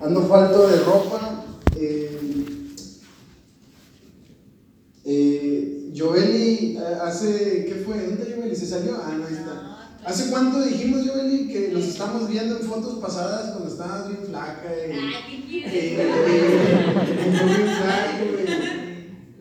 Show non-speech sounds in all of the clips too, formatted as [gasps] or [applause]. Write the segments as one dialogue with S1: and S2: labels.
S1: Ando falto de ropa. Eh, eh, Joeli, eh, hace, ¿qué fue? ¿Dónde Joeli? ¿Se salió? Ah, no, ahí está. ¿Hace cuánto dijimos, Joeli, que nos estamos viendo en fotos pasadas cuando estabas bien flaca? Y,
S2: Ay, ¿qué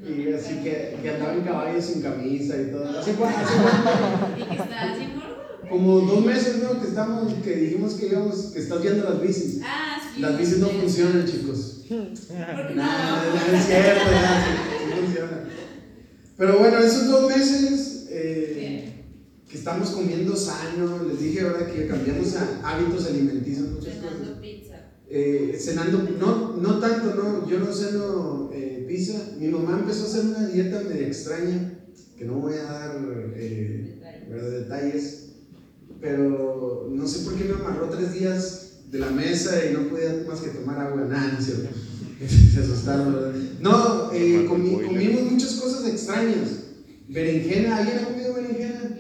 S1: y- así que, que andaba en caballo sin camisa y todo. ¿Hace cuánto? hace cuánto?
S2: ¿Y que estás así gordo?
S1: Como dos meses, ¿no? Que estamos, que dijimos que íbamos, que estás viendo las bicis.
S2: Ah, sí.
S1: Las bicis no funcionan, chicos.
S2: Porque
S1: No,
S2: no.
S1: no es cierto, sí funciona. Pero bueno, esos dos meses eh, que estamos comiendo sano, les dije ahora que cambiamos a hábitos alimenticios, muchas cosas.
S2: Cenando pizza.
S1: Eh, cenando, no, no tanto, no, yo no ceno eh, pizza. Mi mamá empezó a hacer una dieta medio extraña, que no voy a dar
S2: Detalle.
S1: ¿verdad? detalles, pero no sé por qué me amarró tres días de la mesa y no podía más que tomar agua, nada, no. [laughs] Se asustaron, ¿verdad? No, eh, comi- comimos muchas cosas extrañas. Berenjena, ¿alguien ha comido berenjena?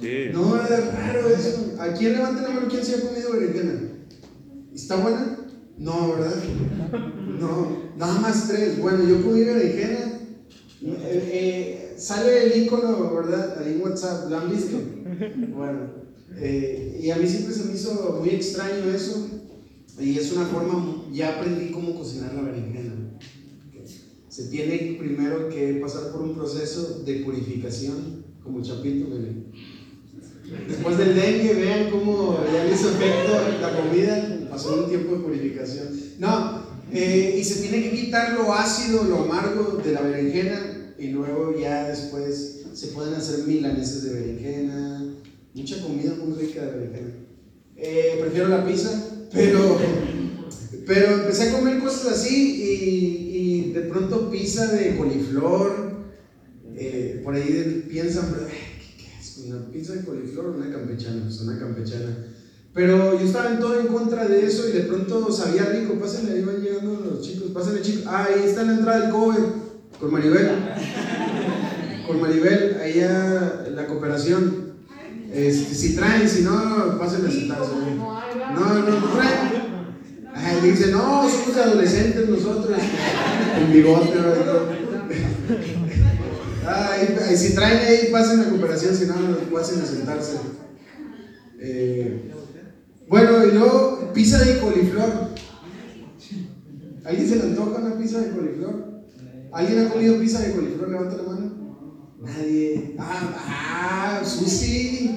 S3: Sí.
S1: No, es raro eso. ¿A quién levanta la mano quién se ha comido berenjena? ¿Está buena? No, ¿verdad? No, nada más tres. Bueno, yo comí berenjena. Eh, eh, sale el icono, ¿verdad? Ahí en WhatsApp, ¿lo han visto? Bueno, eh, y a mí siempre se me hizo muy extraño eso. Y es una forma, ya aprendí cómo cocinar la berenjena. Se tiene primero que pasar por un proceso de purificación, como el chapito, miren. Después del dengue, vean cómo ya le hizo efecto la comida, pasó un tiempo de purificación. No, eh, y se tiene que quitar lo ácido, lo amargo de la berenjena, y luego ya después se pueden hacer milanesas de berenjena, mucha comida muy rica de berenjena. Eh, prefiero la pizza, pero, pero empecé a comer cosas así y, de pronto pizza de coliflor. eh, por ahí piensan, "Ay, ¿qué, es? ¿Una pizza de coliflor una campechana? Pues una campechana. Pero yo estaba en todo en contra de eso y de pronto sabía rico. Pásenle, ahí van llegando los chicos. Pásenle, chicos. Ah, ahí está en la entrada del cover con Maribel. Con Maribel, en la cooperación. Este, si traen, si no, pásenle a sentarse. No, no, no traen. Ay, dice, no, somos adolescentes nosotros. [laughs] Con bigote. Ay, si traen ahí, pasen la cooperación, si no, pasen a sentarse. Eh, bueno, y luego, pizza de coliflor. ¿Alguien se le antoja una pizza de coliflor? ¿Alguien ha comido pizza de coliflor? Levanta la mano. Nadie. Ah, ah, Susi.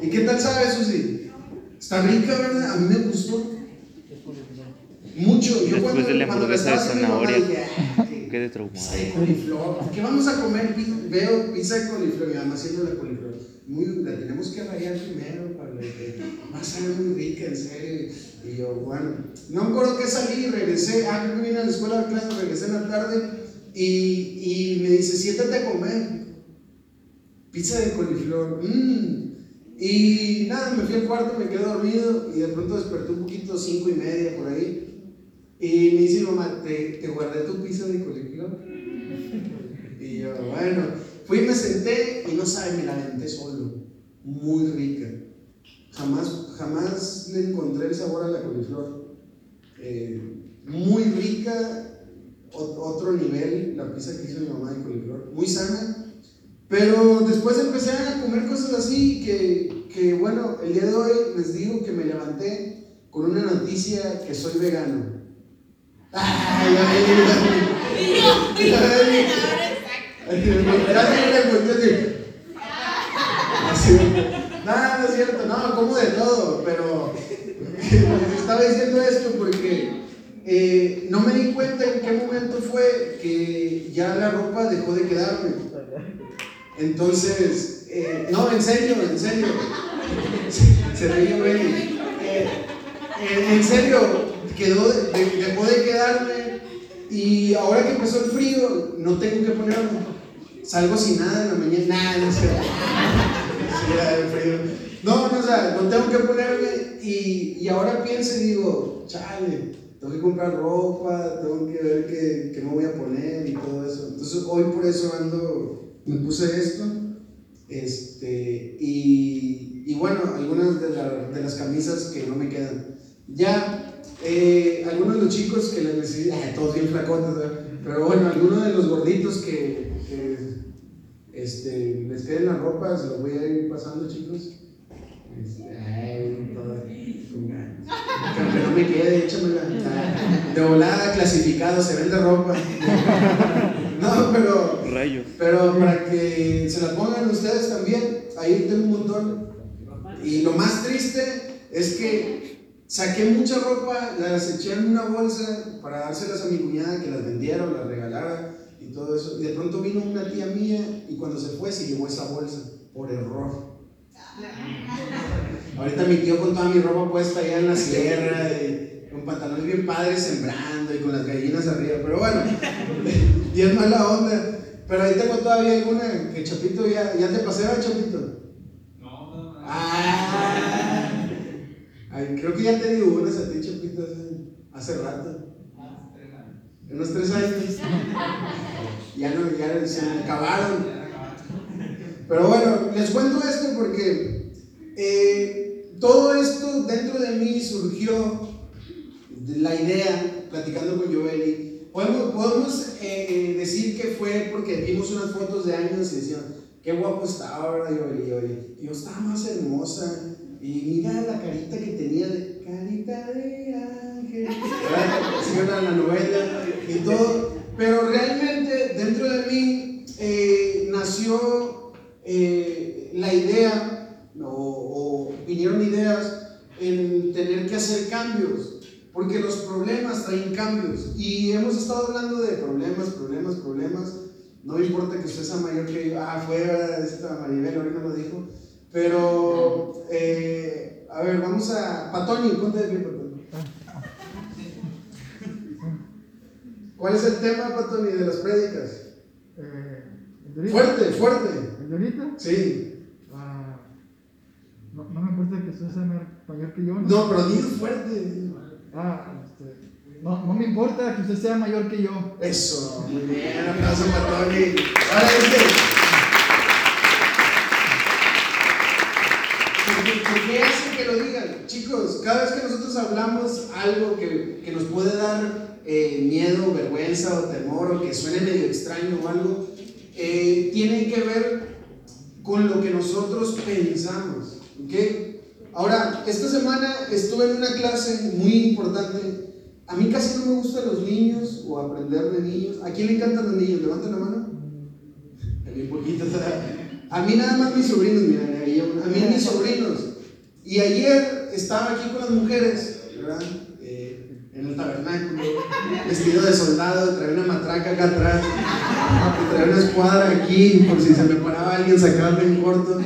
S1: ¿Y qué tal sabe, Susi? Está rica, ¿verdad? A mí me gustó. Mucho. Yo
S3: Después
S1: cuando,
S3: de la hamburguesa de zanahoria.
S1: dije, "Ay,
S3: Quedé
S1: Pizza
S3: traumado.
S1: de coliflor. ¿Qué vamos a comer? Veo pizza de coliflor. Mi mamá haciendo la coliflor. Muy, la tenemos que rayar primero para que va a salir muy rica, en serio. Y yo, bueno, no me acuerdo que salí, regresé. Ah, creo que vine a la escuela de clase, regresé en la tarde. Y, y me dice, siéntate a comer. Pizza de coliflor. Mmm. Y nada, me fui al cuarto, me quedé dormido. Y de pronto desperté un poquito, cinco y media por ahí. Y me dice mamá, ¿te, te guardé tu pizza de coliflor? Y yo, bueno, fui y me senté y no sabe, me la aventé solo. Muy rica. Jamás, jamás le encontré el sabor a la coliflor. Eh, muy rica, otro nivel, la pizza que hizo mi mamá de coliflor. Muy sana. Pero después empecé a comer cosas así que, que, bueno, el día de hoy les digo que me levanté con una noticia que soy vegano. Ay, ay, ay, Ay. Nada, no es cierto, no, como de todo, pero les estaba diciendo esto porque eh, no me di cuenta en qué momento fue que ya la ropa dejó de quedarme. Entonces, eh, no, en serio, en serio. Se ríe, güey. Eh, eh, en serio, quedó, de- de- dejó de quedarme y ahora que empezó el frío, no tengo que ponerme. Salgo sin nada en la mañana, nada, no sé. No, no, o sea, no tengo que ponerme y, y ahora pienso y digo, chale, tengo que comprar ropa, tengo que ver qué, qué me voy a poner y todo eso. Entonces hoy por eso ando, me puse esto, este, y, y bueno, algunas de, la- de las camisas que no me quedan. ya, eh, algunos de los chicos que les decidí, [laughs] todos bien flacotes, ¿verdad? pero bueno, algunos de los gorditos que, que, este, les queden la ropa, se los voy a ir pasando, chicos. Este, que no me quede, échamela. De volada, clasificado, se vende ropa. [laughs] No, [laughs] pero.
S3: Rayos.
S1: Pero para que se la pongan ustedes también, ahí tengo un montón. Y lo más triste es que saqué mucha ropa, las eché en una bolsa para dárselas a mi cuñada que las vendiera o las regalara y todo eso. Y de pronto vino una tía mía y cuando se fue se llevó esa bolsa por error. Ahorita mi tío con toda mi ropa puesta allá en la sierra, y con pantalones bien padres sembrando y con las gallinas arriba. Pero bueno, y es mala onda. Pero ahí tengo todavía alguna que Chapito ya, ya te pasé, ¿verdad, Chapito.
S4: No, no, no.
S1: Ah, ay, creo que ya te digo unas a ti, Chapito, hace, hace rato. En unos tres años. Ya no, ya se acabaron. Pero bueno, les cuento esto porque eh, todo esto dentro de mí surgió la idea, platicando con Joeli. Podemos, podemos eh, decir que fue porque vimos unas fotos de años y decían, qué guapo estaba ahora. Y yo estaba más hermosa. Y mira la carita que tenía de carita de ángel. [laughs] Así era la novela y todo. Pero realmente dentro de mí eh, nació eh, la idea, o vinieron ideas en tener que hacer cambios, porque los problemas traen cambios. Y hemos estado hablando de problemas, problemas, problemas. No me importa que usted sea mayor que yo. Ah, fue esta Maribel, ahorita lo dijo. Pero, eh, a ver, vamos a. Patoni, ponte de pie, Patoni. ¿Cuál es el tema, Patoni, de las prédicas?
S5: Eh.
S1: Fuerte, fuerte.
S5: ¿El de ahorita?
S1: Sí.
S5: Ah, no, no me importa que usted sea mayor- que yo.
S1: No, pero dilo fuerte.
S5: Ah, este, no, no me importa que usted sea mayor que yo.
S1: Eso, muy bien, aplauso para Tony. Ahora este. ¿Por qué- ¿Por qué hacen que lo digan? Chicos, cada vez que nosotros hablamos algo que, que nos puede dar eh, miedo, vergüenza o temor o que suene medio extraño o algo, eh, tiene que ver con lo que nosotros pensamos. ¿ok? Ahora, esta semana estuve en una clase muy importante. A mí casi no me gustan los niños o aprender de niños. ¿A quién le encantan los niños? Levanten la mano. A mí poquito. A mí nada más mis sobrinos, miren, ahí, a mí mis sobrinos. Y ayer estaba aquí con las mujeres, ¿verdad? Eh, en el tabernáculo, vestido de soldado, traía una matraca acá atrás, traía una escuadra aquí, por si se me paraba alguien, sacarme en corto.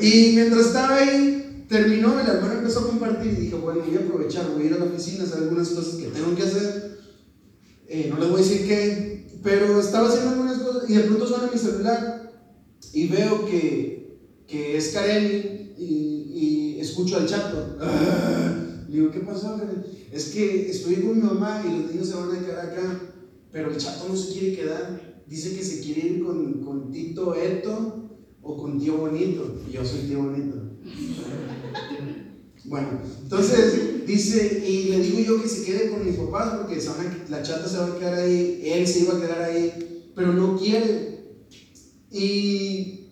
S1: Y mientras estaba ahí, terminó, el hermano empezó a compartir y dije, bueno, voy a aprovechar, voy a ir a la oficina, hacer algunas cosas que tengo que hacer. Eh, no les voy a decir qué, pero estaba haciendo algunas cosas y de pronto suena mi celular y veo que, que es Karen y, y escucho al chato. Ah, [laughs] digo, ¿qué pasó? Es que estoy con mi mamá y los niños se van a quedar acá, pero el chato no se quiere quedar. Dice que se quiere ir con, con Tito Eto o con Tío Bonito. Y yo soy Tío Bonito. Bueno, entonces dice, y le digo yo que se quede con mis papás porque la chata se va a quedar ahí, él se iba a quedar ahí, pero no quiere. Y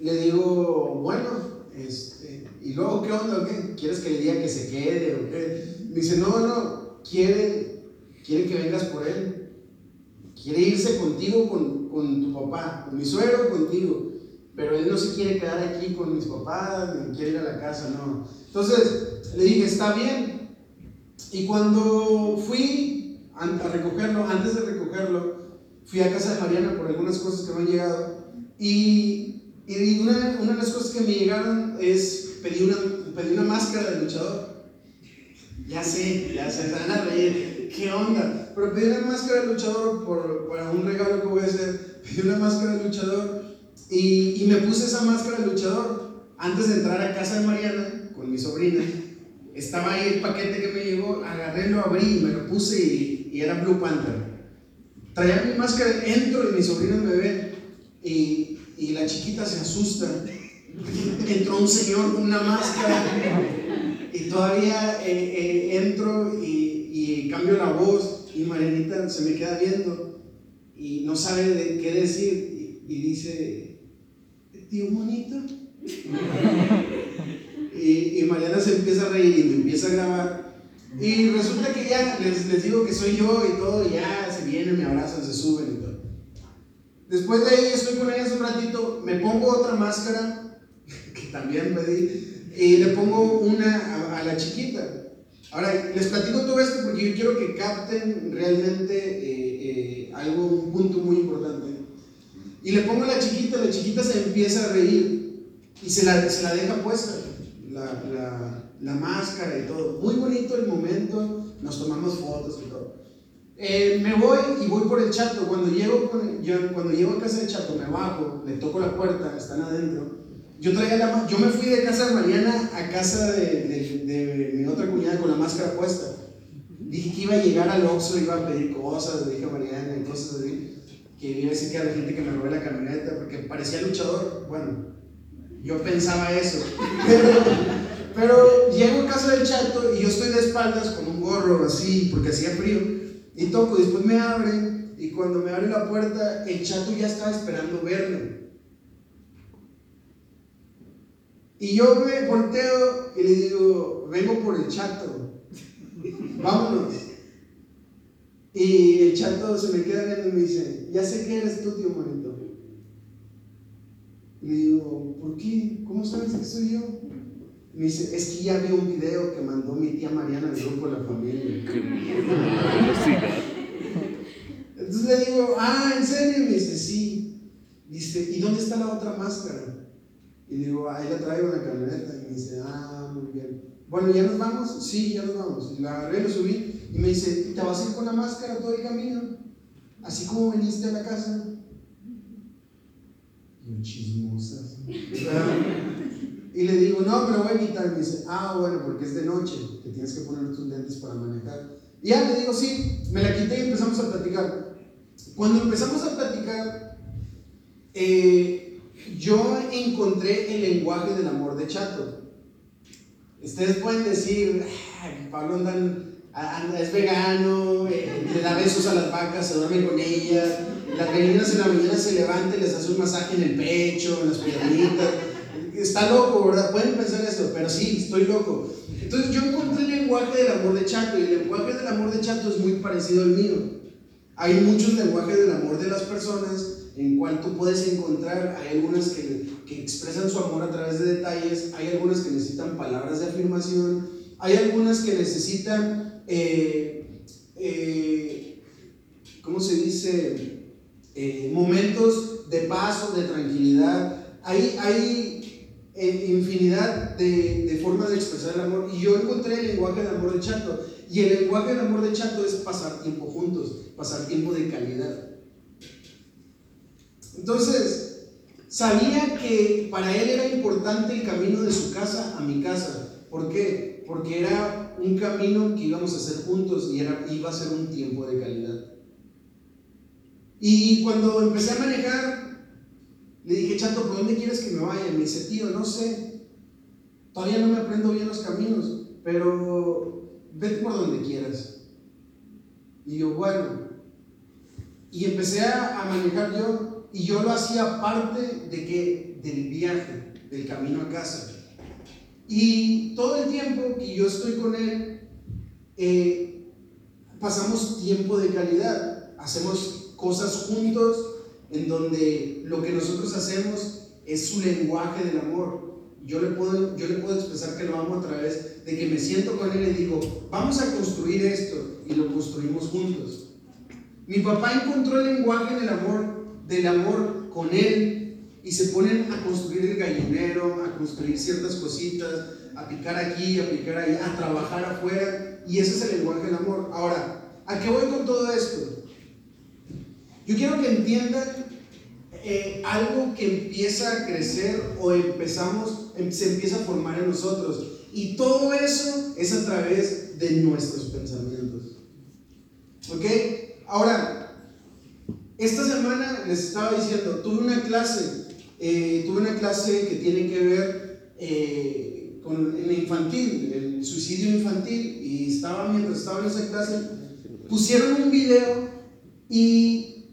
S1: le digo, bueno, este, ¿y luego qué onda? qué? ¿Quieres que le diga que se quede o? Me dice, no, no, quiere, quiere que vengas por él. Quiere irse contigo, con, con tu papá, con mi suegro, contigo. Pero él no se quiere quedar aquí con mis papás, ni quiere ir a la casa, no. Entonces le dije, está bien. Y cuando fui a recogerlo, antes de recogerlo, fui a casa de Mariana por algunas cosas que me han llegado. Y, y una, una de las cosas que me llegaron es pedir una, pedí una máscara de luchador. Ya sé, ya se van a reír. ¿Qué onda? Pero pedí una máscara de luchador por, para un regalo que voy a hacer. Pedí una máscara de luchador y, me puse esa máscara de luchador antes de entrar a casa de Mariana con mi sobrina. Estaba ahí el paquete que me llegó, agarré, lo abrí me lo puse y, era Blue Panther. Traía mi máscara, entro y mi sobrina me ve y, la chiquita se asusta. Entró un señor con una máscara y todavía eh, eh, entro y, cambio la voz y Marianita se me queda viendo y no sabe qué decir y dice, tío monito. [laughs] y, y Mariana se empieza a reír y me empieza a grabar. Y resulta que ya les, les digo que soy yo y todo, y ya se vienen, me abrazan, se suben y todo. Después de ahí estoy con ellas un ratito, me pongo otra máscara, [laughs] que también pedí, y le pongo una a, la chiquita. Ahora, les platico todo esto porque yo quiero que capten realmente eh, eh, algo, un punto muy importante. Y le pongo a la chiquita, la chiquita se empieza a reír y se la, se la deja puesta, la, la, la máscara y todo. Muy bonito el momento, nos tomamos fotos y todo. Eh, me voy y voy por el chato. Cuando llego, con- yo- cuando llego a casa del chato, me bajo, le toco la puerta, están adentro. Yo, traía la, yo me fui de casa de Mariana a casa de, de- mi otra cuñada con la máscara puesta. Dije que iba a llegar al Oxxo, iba a pedir cosas, le dije a Mariana cosas así. Que iba a decir que a la gente que me robé la camioneta porque parecía luchador. Bueno, yo pensaba eso. [laughs] Pero, pero llego a casa del chato y yo estoy de espaldas con un gorro así porque hacía frío. Y toco, después me abre y cuando me abre la puerta, el chato ya estaba esperando verme. Y yo me volteo y le digo, vengo por el chato, vámonos. Y el chato se me queda viendo y me dice, ya sé que eres tú, tío monito. Y le digo, ¿por qué? ¿Cómo sabes que soy yo? Y me dice, es que ya vi un video que mandó mi tía Mariana del grupo de la familia. [laughs] Entonces le digo, ah, ¿en serio? Y me dice, sí. Dice, ¿y dónde está la otra máscara? Y le digo, ahí la traigo en la camioneta. Y me dice, ah, muy bien. Bueno, ¿ya nos vamos? Sí, ya nos vamos. Y la agarré, lo subí. Y me dice, ¿te vas a ir con la máscara todo el camino? Así como viniste a la casa. Y chismosas. [laughs] y le digo, no, me lo voy a quitar. Y me dice, ah, bueno, porque es de noche. Te tienes que poner tus lentes para manejar. Y ya le digo, sí, me la quité y empezamos a platicar. Cuando empezamos a platicar, eh, yo encontré el lenguaje del amor de Chato. Ustedes pueden decir, "Ah, Pablo andan- anda- es vegano, eh, le da besos a las vacas, se duerme con ellas, las gallinas en la mañana se levanta y les hace un masaje en el pecho, en las piernitas. Está loco, ¿verdad? Pueden pensar eso, pero sí, estoy loco. Entonces yo encontré el lenguaje del amor de Chato y el lenguaje del amor de Chato es muy parecido al mío. Hay muchos lenguajes del amor de las personas en cual puedes encontrar, hay algunas que, que expresan su amor a través de detalles, hay algunas que necesitan palabras de afirmación, hay algunas que necesitan, eh, eh, ¿cómo se dice? Eh, momentos de paz o de tranquilidad. Hay, hay infinidad de, de formas de expresar el amor y yo encontré el lenguaje del amor de Chato. Y el lenguaje del amor de Chato es pasar tiempo juntos, pasar tiempo de calidad. Entonces, sabía que para él era importante el camino de su casa a mi casa. ¿Por qué? Porque era un camino que íbamos a hacer juntos y era, iba a ser un tiempo de calidad. Y cuando empecé a manejar, le dije, Chato, ¿por dónde quieres que me vaya? Me dice, tío, no sé. Todavía no me aprendo bien los caminos, pero vete por donde quieras. Y yo, bueno. Y empecé a, manejar yo, y yo lo hacía parte de que, del viaje, del camino a casa. Y todo el tiempo que yo estoy con él, eh, pasamos tiempo de calidad, hacemos cosas juntos en donde lo que nosotros hacemos es su lenguaje del amor. Yo le, puedo, yo le puedo expresar que lo amo a través de que me siento con él y le digo, vamos a construir esto y lo construimos juntos. Mi papá encontró el lenguaje del amor, del amor con él y se ponen a construir el gallinero, a construir ciertas cositas, a picar aquí, a picar allá, a trabajar afuera y ese es el lenguaje del amor. Ahora, ¿a qué voy con todo esto? Yo quiero que entiendan eh, algo que empieza a crecer o empezamos, em- se empieza a formar en nosotros. Y todo eso es a través de nuestros pensamientos. ¿Ok? Ahora, esta semana les estaba diciendo, tuve una clase, eh, tuve una clase que tiene que ver eh, con la infantil, el suicidio infantil, y estaba, mientras estaba en esa clase, pusieron un video y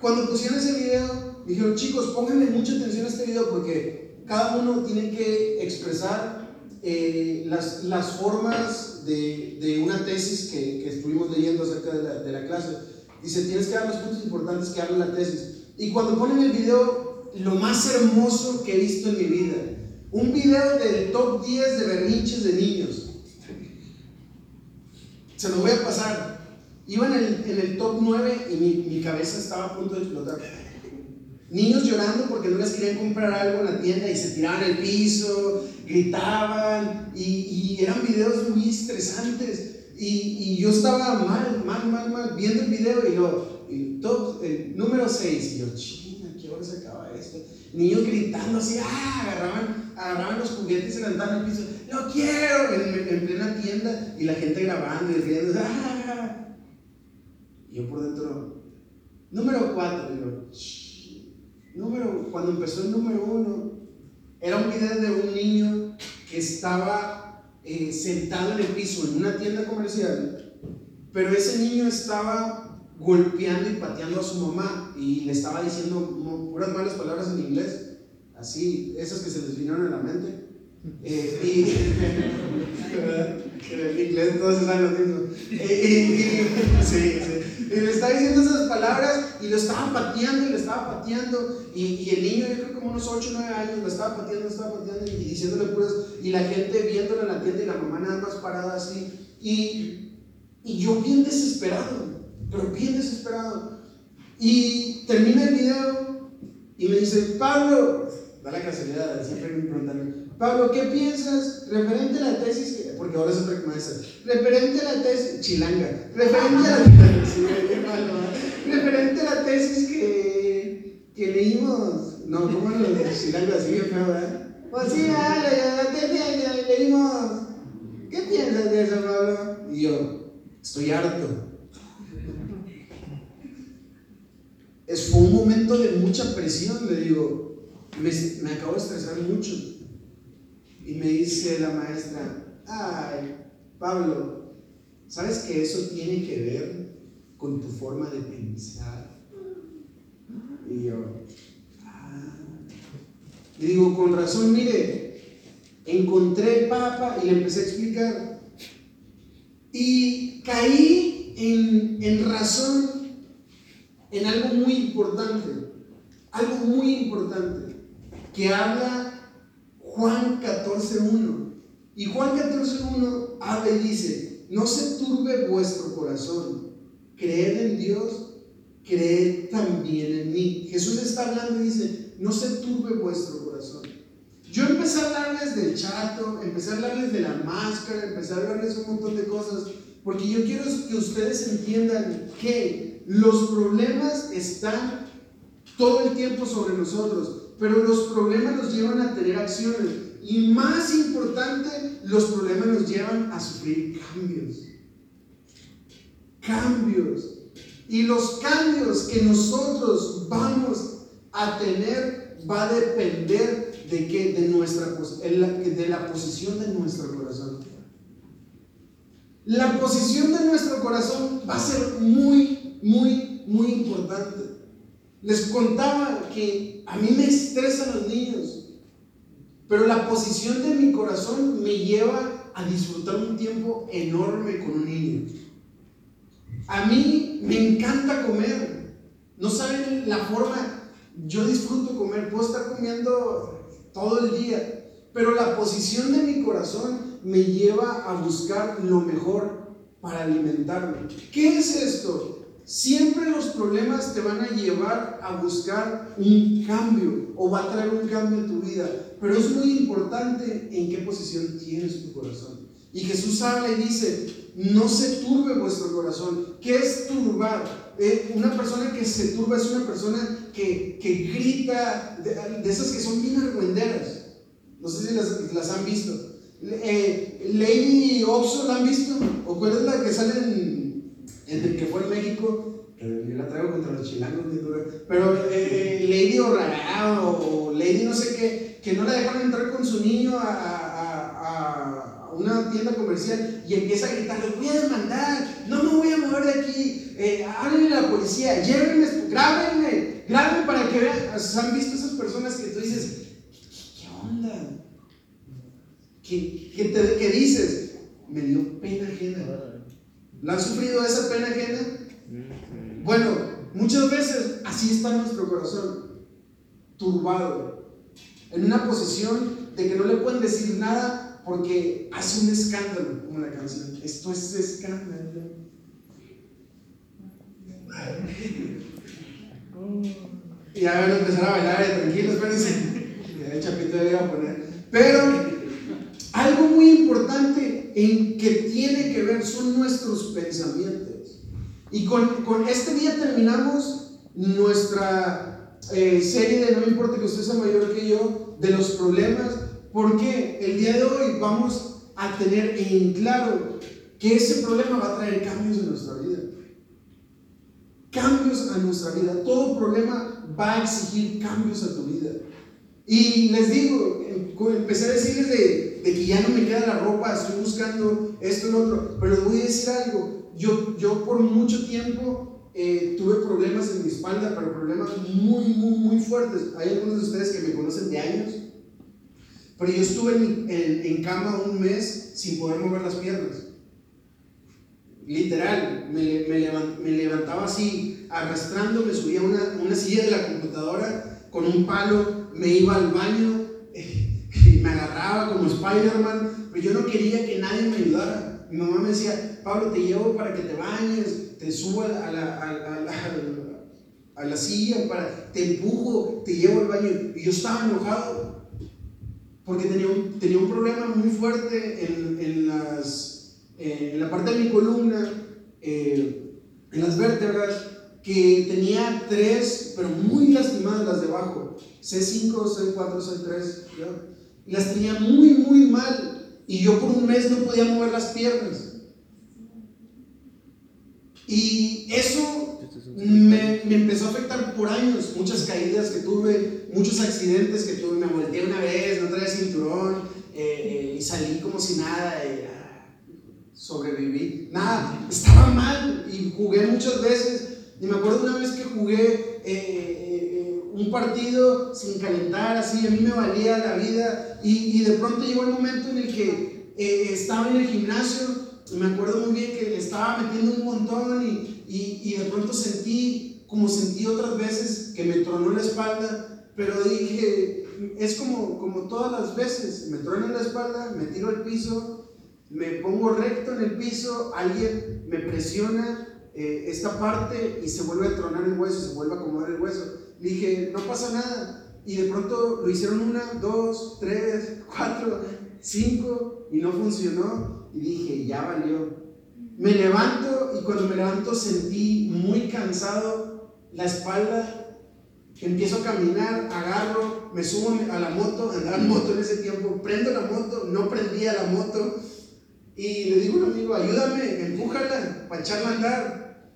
S1: cuando pusieron ese video, dijeron, chicos, pónganle mucha atención a este video porque cada uno tiene que expresar eh, las, las formas de, de una tesis que, que estuvimos leyendo acerca de la, de la clase. Dice, tienes que dar los puntos importantes que habla la tesis. Y cuando ponen el video, lo más hermoso que he visto en mi vida, un video del top 10 de berrinches de niños. Se lo voy a pasar. Iba en el, en el top 9 y mi, mi cabeza estaba a punto de explotar. Niños llorando porque no les querían comprar algo en la tienda y se tiraban al piso, gritaban y, y eran videos muy estresantes. Y, y, yo estaba mal, mal, mal, mal, viendo el video y yo, top, número 6, y yo, china, ¿qué hora se acaba esto? Niños gritando así, ah, agarraban, agarraban los juguetes y se levantaban al piso, lo quiero, en, en, plena tienda, y la gente grabando y riendo, ah, y yo por dentro, número 4, digo, número, cuando empezó el número 1, era un video de un niño que estaba eh, sentado en el piso en una tienda comercial, pero ese niño estaba golpeando y pateando a su mamá y le estaba diciendo puras malas palabras en inglés, así, esas que se les vinieron a la mente. Eh, y [laughs] en inglés todos saben lo mismo. Eh, y, sí, sí. y le estaba diciendo esas palabras y lo estaba pateando y lo estaba pateando. Y, y el niño, yo creo como unos 8 o 9 años, lo estaba pateando, lo estaba pateando y diciéndole puras. Y la gente viéndolo en la tienda y la mamá nada más parada así. Y, y yo bien desesperado, pero bien desesperado. Y termina el video y me dice, Pablo, da la casualidad, siempre me preguntan, Pablo, ¿qué piensas referente a la tesis? Que, porque ahora es otra maestra. Referente a la tesis, chilanga. Referente a la, [laughs] sí, referente a la tesis que, que leímos. No, ¿cómo lo de chilanga? Así bien feo, ¿verdad? Pues sí, la, la, la tesis que leímos. ¿Qué piensas de eso, Pablo? Y yo, estoy harto. Es, fue un momento de mucha presión, le digo, me, acabo de estresar mucho. Y me dice la maestra, ay, Pablo, ¿sabes que eso tiene que ver con tu forma de pensar? Y yo, ah. Y digo, con razón, mire, encontré papa y le empecé a explicar. Y caí en, razón en algo muy importante, algo muy importante, que habla Juan 14.1. Y Juan 14.1 habla y dice, no se turbe vuestro corazón, creed en Dios, creed también en mí. Jesús está hablando y dice, no se turbe vuestro corazón. Yo empecé a hablarles del chato, empecé a hablarles de la máscara, empecé a hablarles un montón de cosas, porque yo quiero que ustedes entiendan que los problemas están todo el tiempo sobre nosotros pero los problemas nos llevan a tener acciones. Y más importante, los problemas nos llevan a sufrir cambios. Cambios. Y los cambios que nosotros vamos a tener va a depender de qué? De, nuestra, de la posición de nuestro corazón. La posición de nuestro corazón va a ser muy, muy, muy importante. Les contaba que a mí me estresan los niños, pero la posición de mi corazón me lleva a disfrutar un tiempo enorme con un niño. A mí me encanta comer. No saben la forma, yo disfruto comer, puedo estar comiendo todo el día, pero la posición de mi corazón me lleva a buscar lo mejor para alimentarme. ¿Qué es esto? Siempre los problemas te van a llevar a buscar un cambio o va a traer un cambio en tu vida. Pero es muy importante en qué posición tienes tu corazón. Y Jesús habla y dice, no se turbe vuestro corazón. ¿Qué es turbar? Eh, una persona que se turba es una persona que, que grita, de, esas que son bien argüenderas. No sé si las, las han visto. Eh, Lady Oxo, ¿la han visto? ¿O cuál es la que sale en el que fue en México, yo la traigo contra los chilangos, pero eh, Lady Orragao o Lady no sé qué, que no la dejaron entrar con su niño a, una tienda comercial y empieza a gritar, los voy a demandar, no me voy a mover de aquí, eh, a la policía, llévenme, grábenme, grábenme para que vean. O sea, ¿Han visto esas personas que tú dices, ¿qué, qué onda? ¿Qué, qué te- qué dices? Me dio pena ajena. ¿La han sufrido esa pena ajena? Bueno, muchas veces así está nuestro corazón, turbado, en una posición de que no le pueden decir nada porque hace un escándalo, como la canción. Esto es escándalo. Y a ver, empezar a bailar, eh, tranquilo, espérense. El chapito le iba a poner. Pero en que tiene que ver son nuestros pensamientos. Y con, con este día terminamos nuestra eh, serie de No importa que usted sea mayor que yo, de los problemas, porque el día de hoy vamos a tener en claro que ese problema va a traer cambios en nuestra vida. Cambios a nuestra vida. Todo problema va a exigir cambios a tu vida. Y les digo, em- empecé a decirles de, de que ya no me queda la ropa, estoy buscando esto y lo otro, pero les voy a decir algo. Yo, yo por mucho tiempo eh, tuve problemas en mi espalda, pero problemas muy, muy, muy fuertes. Hay algunos de ustedes que me conocen de años, pero yo estuve en, en- cama un mes sin poder mover las piernas. Literal, me, me levan- me levantaba así, arrastrando, me subía a una, una silla de la computadora con un palo, me iba al baño me agarraba como Spider-Man, pero yo no quería que nadie me ayudara. Mi mamá me decía, Pablo, te llevo para que te bañes, te subo a la, silla, para, te empujo, te llevo al baño. Y yo estaba enojado porque tenía un, tenía un problema muy fuerte en, la parte de mi columna, eh, en las vértebras, que tenía tres, pero muy lastimadas las de abajo, C5, C4, C3, ¿ya? Las tenía muy, muy mal, y yo por un mes no podía mover las piernas. Y eso me, me empezó a afectar por años, muchas caídas que tuve, muchos accidentes que tuve, me volteé una vez, no traía cinturón, eh, eh, y salí como si nada, ah, sobreviví, nada, estaba mal y jugué muchas veces, y me acuerdo una vez que jugué eh, eh, eh, partido sin calentar, así, a mí me valía la vida, y, y de pronto llegó el momento en el que eh, estaba en el gimnasio, me acuerdo muy bien que estaba metiendo un montón y, y, y de pronto sentí, como sentí otras veces, que me tronó la espalda, pero dije, es como, como todas las veces, me truena la espalda, me tiro al piso, me pongo recto en el piso, alguien me presiona eh, esta parte y se vuelve a tronar el hueso, se vuelve a acomodar el hueso. Dije, no pasa nada. Y de pronto lo hicieron una, dos, tres, cuatro, cinco y no funcionó. Y dije, ya valió. Me levanto y cuando me levanto sentí muy cansado la espalda. Empiezo a caminar, agarro, me subo a la moto, andaba en moto en ese tiempo, prendo la moto, no prendía la moto y le digo a un amigo, ayúdame, empújala para echarla a andar.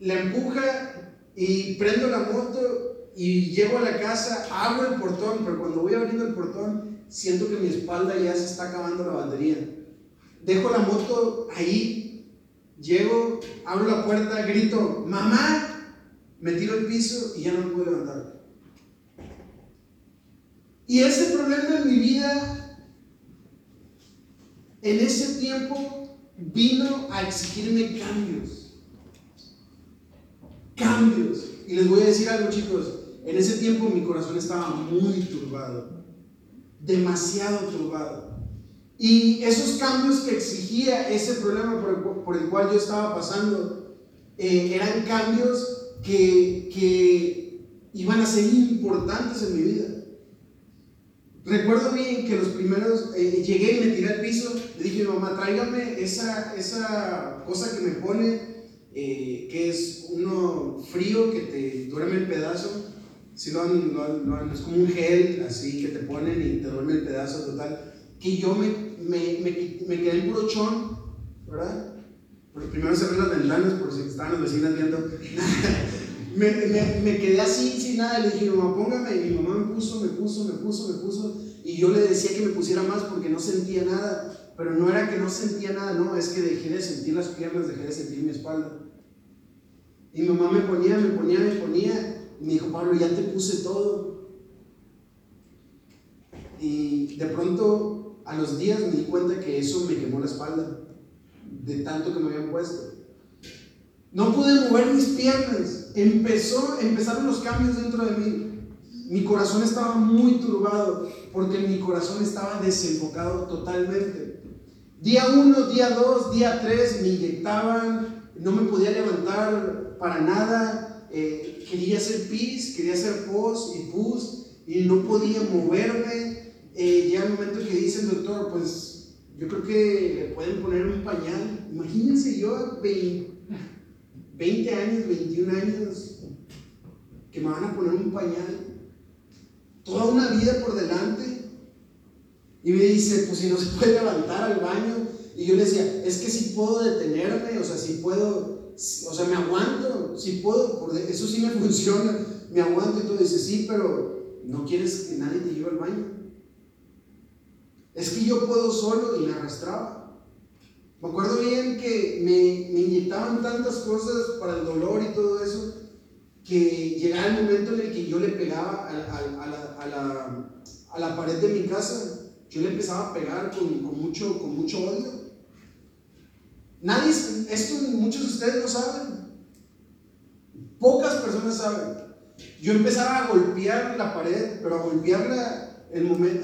S1: La empuja y prendo la moto y llego a la casa, abro el portón, pero cuando voy abriendo el portón siento que mi espalda ya se está acabando la batería. Dejo la moto ahí, llego, abro la puerta, grito, mamá, me tiro al piso y ya no me puedo levantar. Y ese problema en mi vida, en ese tiempo, vino a exigirme cambios. Cambios. Y les voy a decir algo, chicos. En ese tiempo mi corazón estaba muy turbado. Demasiado turbado. Y esos cambios que exigía ese problema por el, cual yo estaba pasando, eh, eran cambios que, que iban a ser importantes en mi vida. Recuerdo bien que los primeros, eh, llegué y me tiré al piso, le dije, mamá, tráigame esa, esa cosa que me pone, eh, que es uno frío que te duerme el pedazo. Si lo han, lo lo han- es como un gel así que te ponen y te duerme el pedazo total. Que yo me, me, me, me quedé en puro chón, ¿verdad? Pero primero cerré las ventanas por si estaban las vecinas viendo. [laughs] me, me quedé así sin nada. Le dije, mamá, póngame. Y mi mamá me puso, me puso, me puso, me puso. Y yo le decía que me pusiera más porque no sentía nada. Pero no era que no sentía nada, no, es que dejé de sentir las piernas, dejé de sentir mi espalda. Y mi mamá me ponía, me ponía, me ponía. Me dijo, Pablo, ya te puse todo. Y de pronto, a los días me di cuenta que eso me quemó la espalda, de tanto que me habían puesto. No pude mover mis piernas. Empezó, empezaron los cambios dentro de mí. Mi corazón estaba muy turbado porque mi corazón estaba desenfocado totalmente. Día 1, día 2, día 3 me inyectaban, no me podía levantar para nada. eh, quería hacer pis, quería hacer pos y pus y no podía moverme. Eh, llega el que dice el doctor, pues yo creo que le pueden poner un pañal. Imagínense yo, 20, 20 años, 21 años, que me van a poner un pañal. Toda una vida por delante. Y me dice, pues si no se puede levantar al baño. Y yo le decía, es que si puedo detenerme, o sea, si puedo, o sea, me aguanto, si puedo, eso sí me [laughs] funciona, me aguanto y todo. Dice, sí, pero no quieres que nadie te lleve al baño. Es que yo puedo solo y me arrastraba. Me acuerdo bien que me, me inyectaban tantas cosas para el dolor y todo eso, que llegaba el momento en el que yo le pegaba a, a- a la, a la- la pared de mi casa, yo le empezaba a pegar con, con mucho, con mucho odio. Nadie, esto muchos de ustedes no saben. Pocas personas saben. Yo empezaba a golpear la pared, pero a golpearla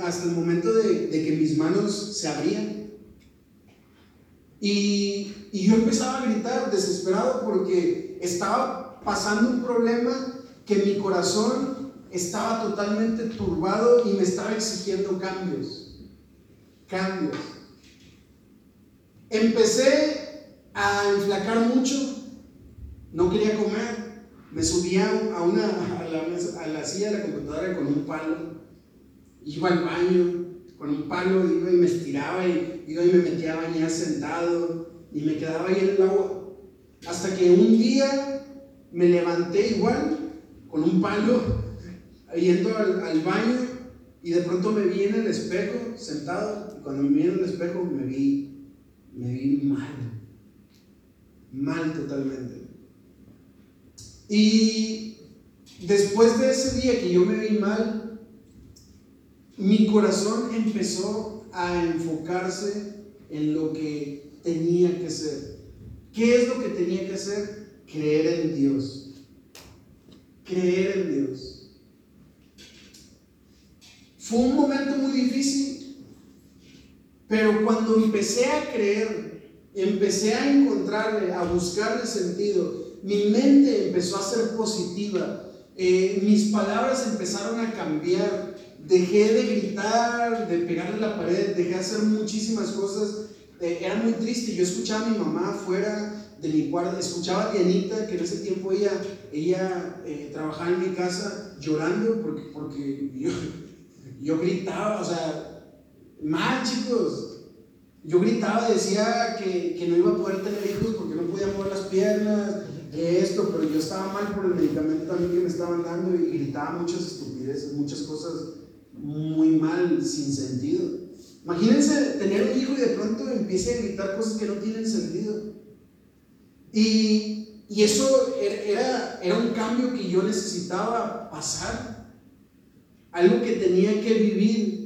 S1: hasta el momento de, que mis manos se abrían. Y yo empezaba a gritar desesperado porque estaba pasando un problema que mi corazón estaba totalmente turbado y me estaba exigiendo cambios. Cambios. Empecé a enflacar mucho, no quería comer, me subía a, una, a, la, silla de la computadora con un palo, iba al baño con un palo, iba y me estiraba y iba y me metía a bañar sentado y me quedaba ahí en el agua. Hasta que un día me levanté igual, con un palo, yendo al, al baño y de pronto me vi en el espejo sentado. Y cuando me vi en el espejo me vi, me vi mal, mal totalmente. Y después de ese día que yo me vi mal, mi corazón empezó a enfocarse en lo que tenía que ser. ¿Qué es lo que tenía que hacer? Creer en Dios. Creer en Dios. Fue un momento muy difícil, pero cuando empecé a creer, empecé a encontrarle, a buscarle sentido, mi mente empezó a ser positiva, eh, mis palabras empezaron a cambiar, dejé de gritar, de pegarle a la pared, dejé de hacer muchísimas cosas. Eh, era muy triste. Yo escuchaba a mi mamá afuera de mi cuarto, escuchaba a Dianita, que en ese tiempo ella, ella eh, trabajaba en mi casa llorando porque, porque yo, yo gritaba, o sea, mal chicos. Yo gritaba, decía que, que no iba a poder tener hijos porque no podía mover las piernas, que esto, pero yo estaba mal por el medicamento también que me estaban dando y gritaba muchas estupideces, muchas cosas muy mal, sin sentido. Imagínense tener un hijo y de pronto empiece a gritar cosas que no tienen sentido. Y, y eso era, era un cambio que yo necesitaba pasar, algo que tenía que vivir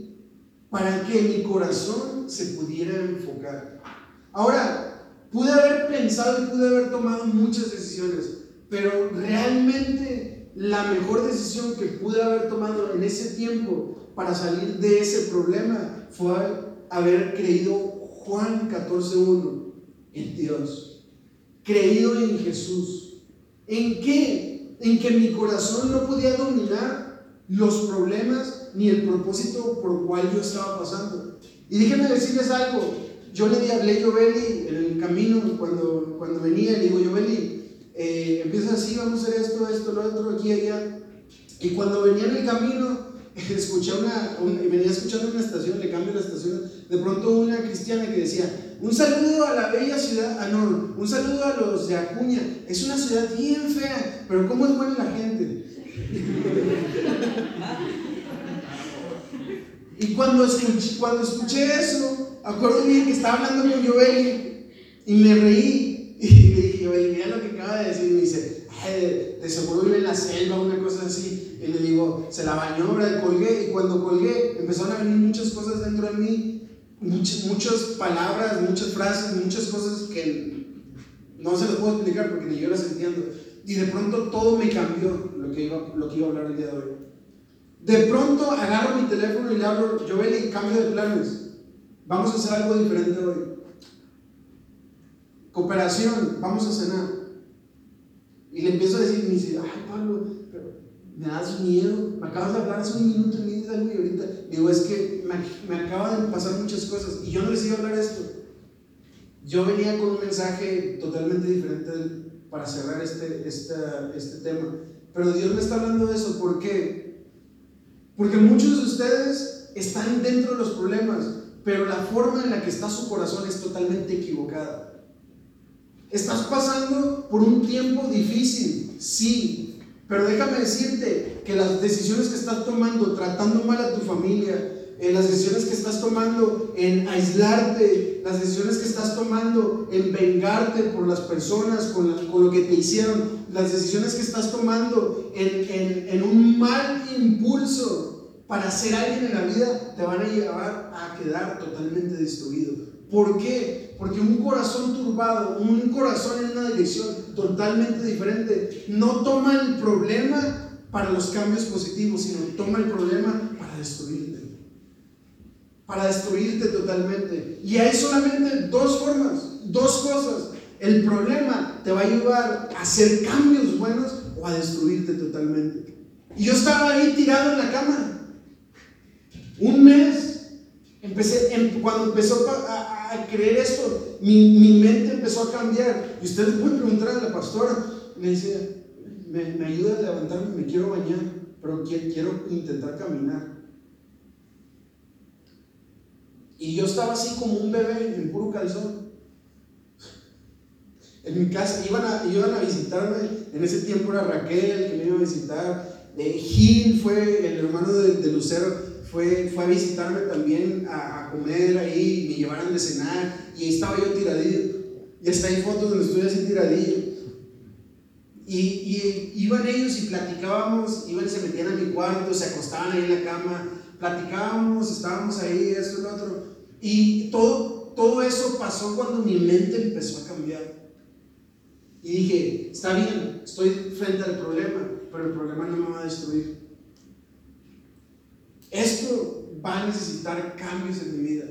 S1: para que mi corazón se pudiera enfocar. Ahora, pude haber pensado y pude haber tomado muchas decisiones, pero realmente la mejor decisión que pude haber tomado en ese tiempo para salir de ese problema fue haber creído Juan 14.1 en Dios, creído en Jesús. ¿En qué? En que mi corazón no podía dominar los problemas ni el propósito por el cual yo estaba pasando. Y déjenme decirles algo, yo le hablé a Yobeli en el camino cuando, cuando venía, le digo, Yobeli, eh, empieza así, vamos a hacer esto, esto, lo otro, aquí, allá. Y cuando venía en el camino, [laughs] escuché una, un- venía escuchando una estación, le cambio la estación, de pronto una cristiana que decía, Un saludo a la bella ciudad, ah no, un saludo a los de Acuña. Es una ciudad bien fea, pero ¿cómo es buena la gente? [laughs] Y cuando escuché, cuando escuché eso, acuerdo que estaba hablando con Joel y me reí. Y le dije, Joel, mira lo que acaba de decir. Y me dice, "Ay, de, seguro vive en la selva una cosa así. Y le digo, se la bañó, ¿verdad? Colgué. Y cuando colgué, empezaron a venir muchas cosas dentro de mí. Muchas, muchas palabras, muchas frases, muchas cosas que no se las puedo explicar porque ni yo las entiendo. Y de pronto todo me cambió lo que iba, lo que iba a hablar el día de hoy. De pronto agarro mi teléfono y le hablo, Joel, y cambio de planes. Vamos a hacer algo diferente hoy. Cooperación, vamos a cenar. Y le empiezo a decir, me dice, ay Pablo, me das miedo. Me acabas de hablar hace un minuto y me dices algo y ahorita. Digo, es que me, me acaban de pasar muchas cosas y yo no les iba a hablar esto. Yo venía con un mensaje totalmente diferente para cerrar este, esta- este tema. Pero Dios me está hablando de eso. ¿Por qué? Porque muchos de ustedes están dentro de los problemas, pero la forma en la que está su corazón es totalmente equivocada. Estás pasando por un tiempo difícil, sí, pero déjame decirte que las decisiones que estás tomando tratando mal a tu familia, eh, las decisiones que estás tomando en aislarte, las decisiones que estás tomando en vengarte por las personas con, lo que te hicieron, las decisiones que estás tomando en, en- en un mal impulso para ser alguien en la vida, te van a llevar a quedar totalmente destruido. ¿Por qué? Porque un corazón turbado, un corazón en una dirección totalmente diferente, no toma el problema para los cambios positivos, sino toma el problema para destruirte para destruirte totalmente. Y hay solamente dos formas, dos cosas. El problema te va a ayudar a hacer cambios buenos o a destruirte totalmente. Y yo estaba ahí tirado en la cama. Un mes, empecé, em- cuando empezó a, creer esto, mi, mi mente empezó a cambiar. Y ustedes pueden preguntar a la pastora, me decía, me, me ayuda a levantarme, me quiero bañar, pero qui- quiero intentar caminar. Y yo estaba así como un bebé en puro calzón. En mi casa iban a, iban a visitarme, en ese tiempo era Raquel que me iba a visitar, eh, Gil fue el hermano de, Lucero, fue, fue a visitarme también a, comer ahí, me llevaron de cenar y ahí estaba yo tiradillo. Y hasta hay fotos donde estoy así tiradillo. Y, y iban ellos y platicábamos, iban se metían a mi cuarto, se acostaban ahí en la cama, platicábamos, estábamos ahí, esto y lo otro. Y todo, todo eso pasó cuando mi mente empezó a cambiar. Y dije, está bien, estoy frente al problema, pero el problema no me va a destruir. Esto va a necesitar cambios en mi vida.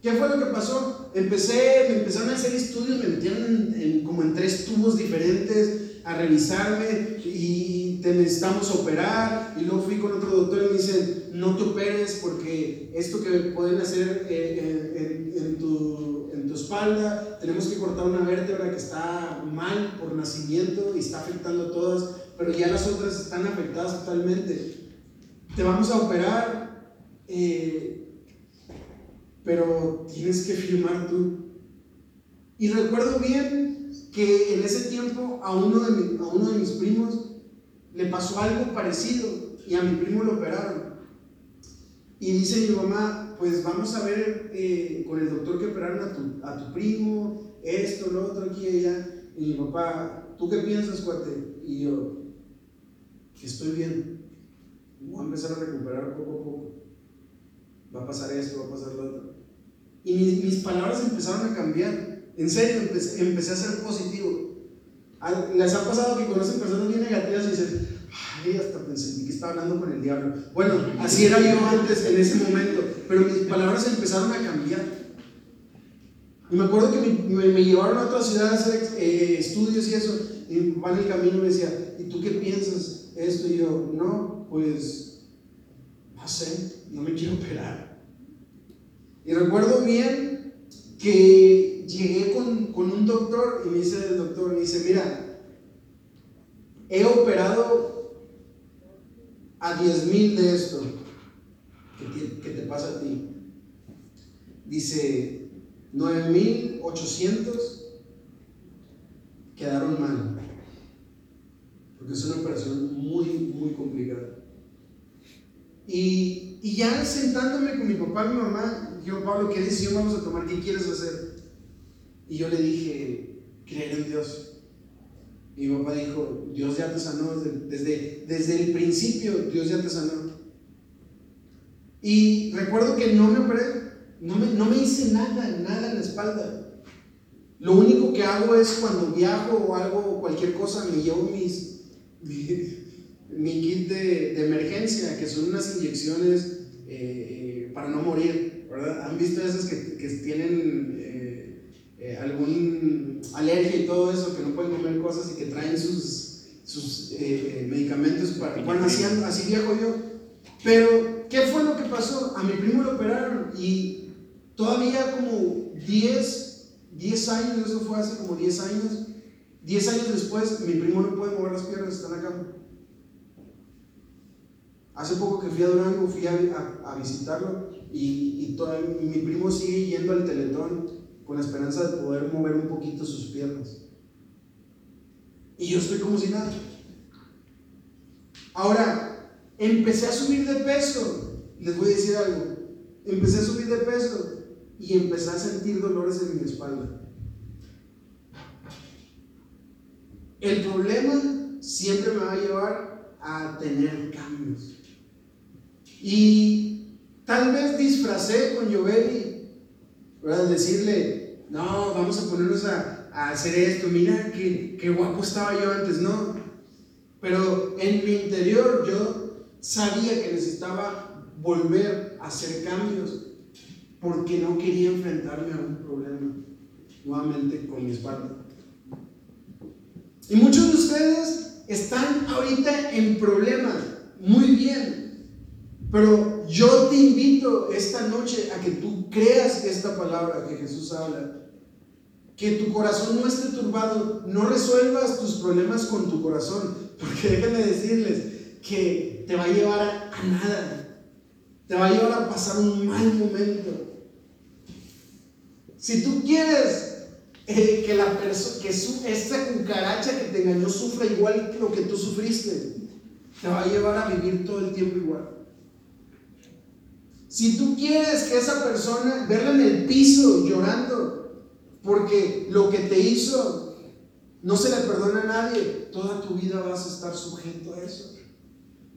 S1: ¿Qué fue lo que pasó? Empecé, me empezaron a hacer estudios, me metieron como en tres tubos diferentes a revisarme y te necesitamos operar. Y luego fui con otro doctor y me dicen, no te operes porque esto que pueden hacer eh, en, en- en tu, en tu espalda, tenemos que cortar una vértebra que está mal por nacimiento y está afectando a todas, pero ya las otras están afectadas totalmente. Te vamos a operar, eh, pero tienes que firmar tú. Y recuerdo bien que en ese tiempo a uno de, a uno de mis primos le pasó algo parecido y a mi primo lo operaron. Y dice mi mamá, pues vamos a ver eh, con el doctor que operaron a tu, a tu primo, esto, lo otro, aquí y allá. Y mi papá, ¿tú qué piensas, cuate? Y yo, que estoy bien. Voy a empezar a recuperar poco a poco. Va a pasar esto, va a pasar lo otro. Y mis, mis palabras empezaron a cambiar. En serio, empecé, a ser positivo. ¿Les ha pasado que conocen personas bien negativas y dicen, ay, hasta pensé que estaba hablando con el diablo? Bueno, así era yo antes, en ese momento, pero mis palabras empezaron a cambiar. Y me acuerdo que me, llevaron a otra ciudad a hacer eh, estudios y eso, y van el camino y me decía, ¿y tú qué piensas esto? Y yo, no, pues, no sé, no me quiero operar. Y recuerdo bien que llegué con, un doctor y me dice el doctor, me dice, mira, he operado a 10 mil de esto que te, pasa a ti. Dice, 9800 quedaron mal. Porque es una operación muy, muy complicada. Y, y ya sentándome con mi papá y mi mamá, dijo, Pablo, ¿qué decisión vamos a tomar? ¿Qué quieres hacer? Y yo le dije, creer en Dios. Mi papá dijo, Dios ya te sanó desde, desde, el principio, Dios ya te sanó. Y recuerdo que no me operé, no me, no me hice nada, nada en la espalda. Lo único que hago es cuando viajo o algo, cualquier cosa, me llevo mis, [laughs] mi, kit de, de emergencia, que son unas inyecciones eh, eh, para no morir, ¿verdad? ¿Han visto esas que, que tienen eh, algún alergia y todo eso, que no pueden comer cosas y que traen sus, sus eh, medicamentos para... Bueno, así, así viajo yo. Pero, ¿qué fue lo que pasó? A mi primo lo operaron y todavía como 10, 10 años, eso fue hace como 10 años, 10 años después, mi primo no puede mover las piernas, está en la cama. Hace poco que fui a Durango, fui a, a- a visitarlo y, y todavía mi primo sigue yendo al teletón con la esperanza de poder mover un poquito sus piernas. Y yo estoy como si nada. Ahora, empecé a subir de peso. Les voy a decir algo. Empecé a subir de peso y empecé a sentir dolores en mi espalda. El problema siempre me va a llevar a tener cambios. Y tal vez disfracé con Jovelli, Decirle, no, vamos a ponernos a, a hacer esto, mira qué, qué guapo estaba yo antes, no. Pero en mi interior yo sabía que necesitaba volver a hacer cambios porque no quería enfrentarme a un problema nuevamente con mi espalda. Y muchos de ustedes están ahorita en problemas, muy bien, pero yo te invito esta noche a que tú creas esta palabra que Jesús habla. Que tu corazón no esté turbado, no resuelvas tus problemas con tu corazón, porque déjenme decirles que te va a llevar a, nada, te va a llevar a pasar un mal momento. Si tú quieres eh, que la que esa cucaracha que te engañó sufra igual que lo que tú sufriste, te va a llevar a vivir todo el tiempo igual. Si tú quieres que esa persona, verla en el piso llorando, porque lo que te hizo no se le perdona a nadie, toda tu vida vas a estar sujeto a eso.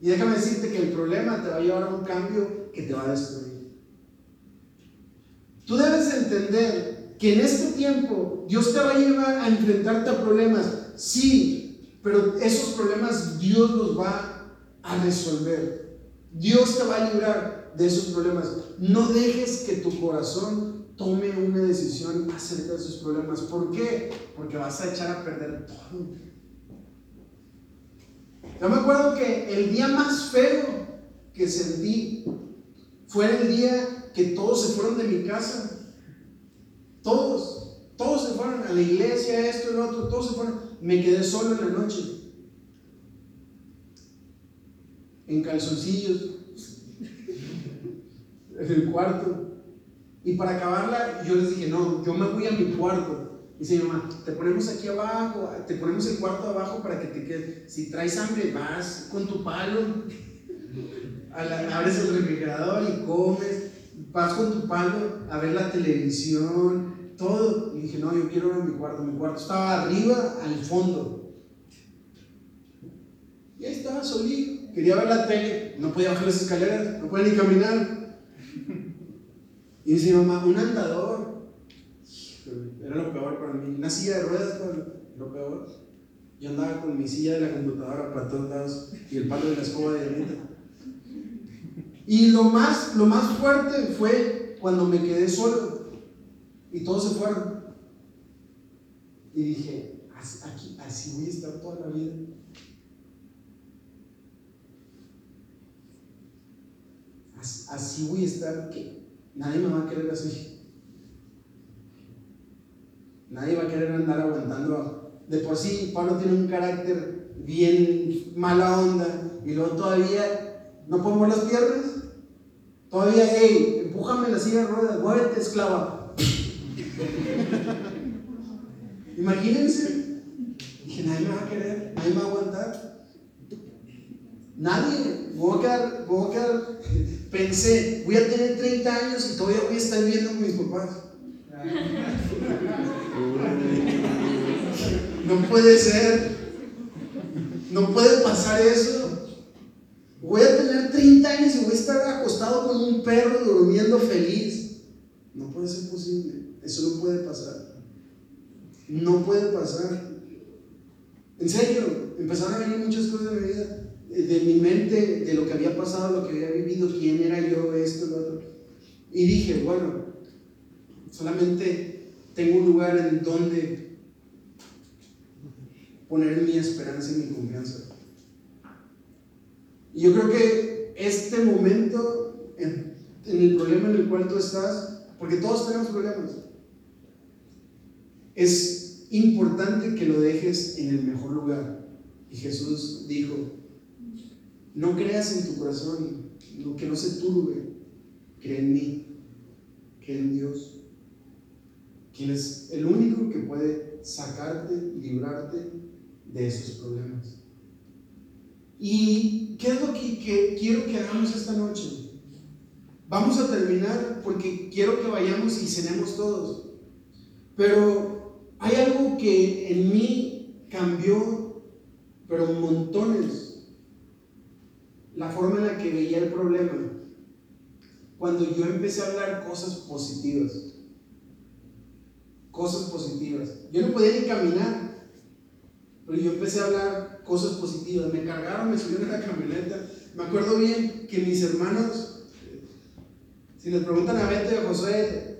S1: Y déjame decirte que el problema te va a llevar a un cambio que te va a destruir. Tú debes entender que en este tiempo Dios te va a llevar a enfrentarte a problemas, sí, pero esos problemas Dios los va a resolver. Dios te va a librar de esos problemas. No dejes que tu corazón tome una decisión acerca de esos problemas. ¿Por qué? Porque vas a echar a perder todo. Yo me acuerdo que el día más feo que sentí fue el día que todos se fueron de mi casa. Todos, todos se fueron a la iglesia, esto y lo otro, todos se fueron. Me quedé solo en la noche. En calzoncillos. En el cuarto. Y para acabarla, yo les dije, no, yo me voy a mi cuarto. Dice mi mamá, te ponemos aquí abajo, te ponemos el cuarto abajo para que te quedes. Si traes hambre, vas con tu palo, a la- abres el refrigerador y comes, vas con tu palo a ver la televisión, todo. Y dije, no, yo quiero ir a mi cuarto. Mi cuarto estaba arriba, al fondo. Y ahí estaba solito. Quería ver la tele, no podía bajar las escaleras, no podía ni caminar. Y dice mi mamá, un andador. Era lo peor para mí. Una silla de ruedas fue lo peor. Yo andaba con mi silla de la computadora para todos lados y el palo de la escoba de dientes. Y lo más, lo más fuerte fue cuando me quedé solo y todos se fueron. Y dije, aquí, así voy a estar toda la vida. Así, voy a estar que nadie me va a querer así. Nadie va a querer andar aguantando. De por sí, Pablo tiene un carácter bien mala onda y luego todavía no mover las piernas. Todavía, hey, empújame la silla de ruedas, muévete, esclava. [laughs] Imagínense. Dije, nadie me va a querer, nadie me va a aguantar. Nadie. Me voy a quedar, me voy a quedar. Pensé, voy a tener 30 años y todavía voy a estar viviendo con mis papás. No puede ser. No puede pasar eso. Voy a tener 30 años y voy a estar acostado con un perro durmiendo feliz. No puede ser posible. Eso no puede pasar. No puede pasar. En serio, empezaron a venir muchas cosas de mi vida, de mi mente, de lo que había pasado, lo que había vivido, quién era yo, esto, lo otro. Y dije, bueno, solamente tengo un lugar en donde poner mi esperanza y mi confianza. Y yo creo que este momento, en, en, el problema en el cual tú estás, porque todos tenemos problemas, es importante que lo dejes en el mejor lugar. Y Jesús dijo, no creas en tu corazón, que no se turbe, cree en mí, cree en Dios, quien es el único que puede sacarte, librarte de esos problemas. ¿Y qué es lo que, que, quiero que hagamos esta noche? Vamos a terminar porque quiero que vayamos y cenemos todos. Pero hay algo que en mí cambió, pero montones, la forma en la que veía el problema. Cuando yo empecé a hablar cosas positivas. Cosas positivas. Yo no podía ni caminar, pero yo empecé a hablar cosas positivas. Me cargaron, me subieron a la camioneta. Me acuerdo bien que mis hermanos, si les preguntan a Beto y a Josué,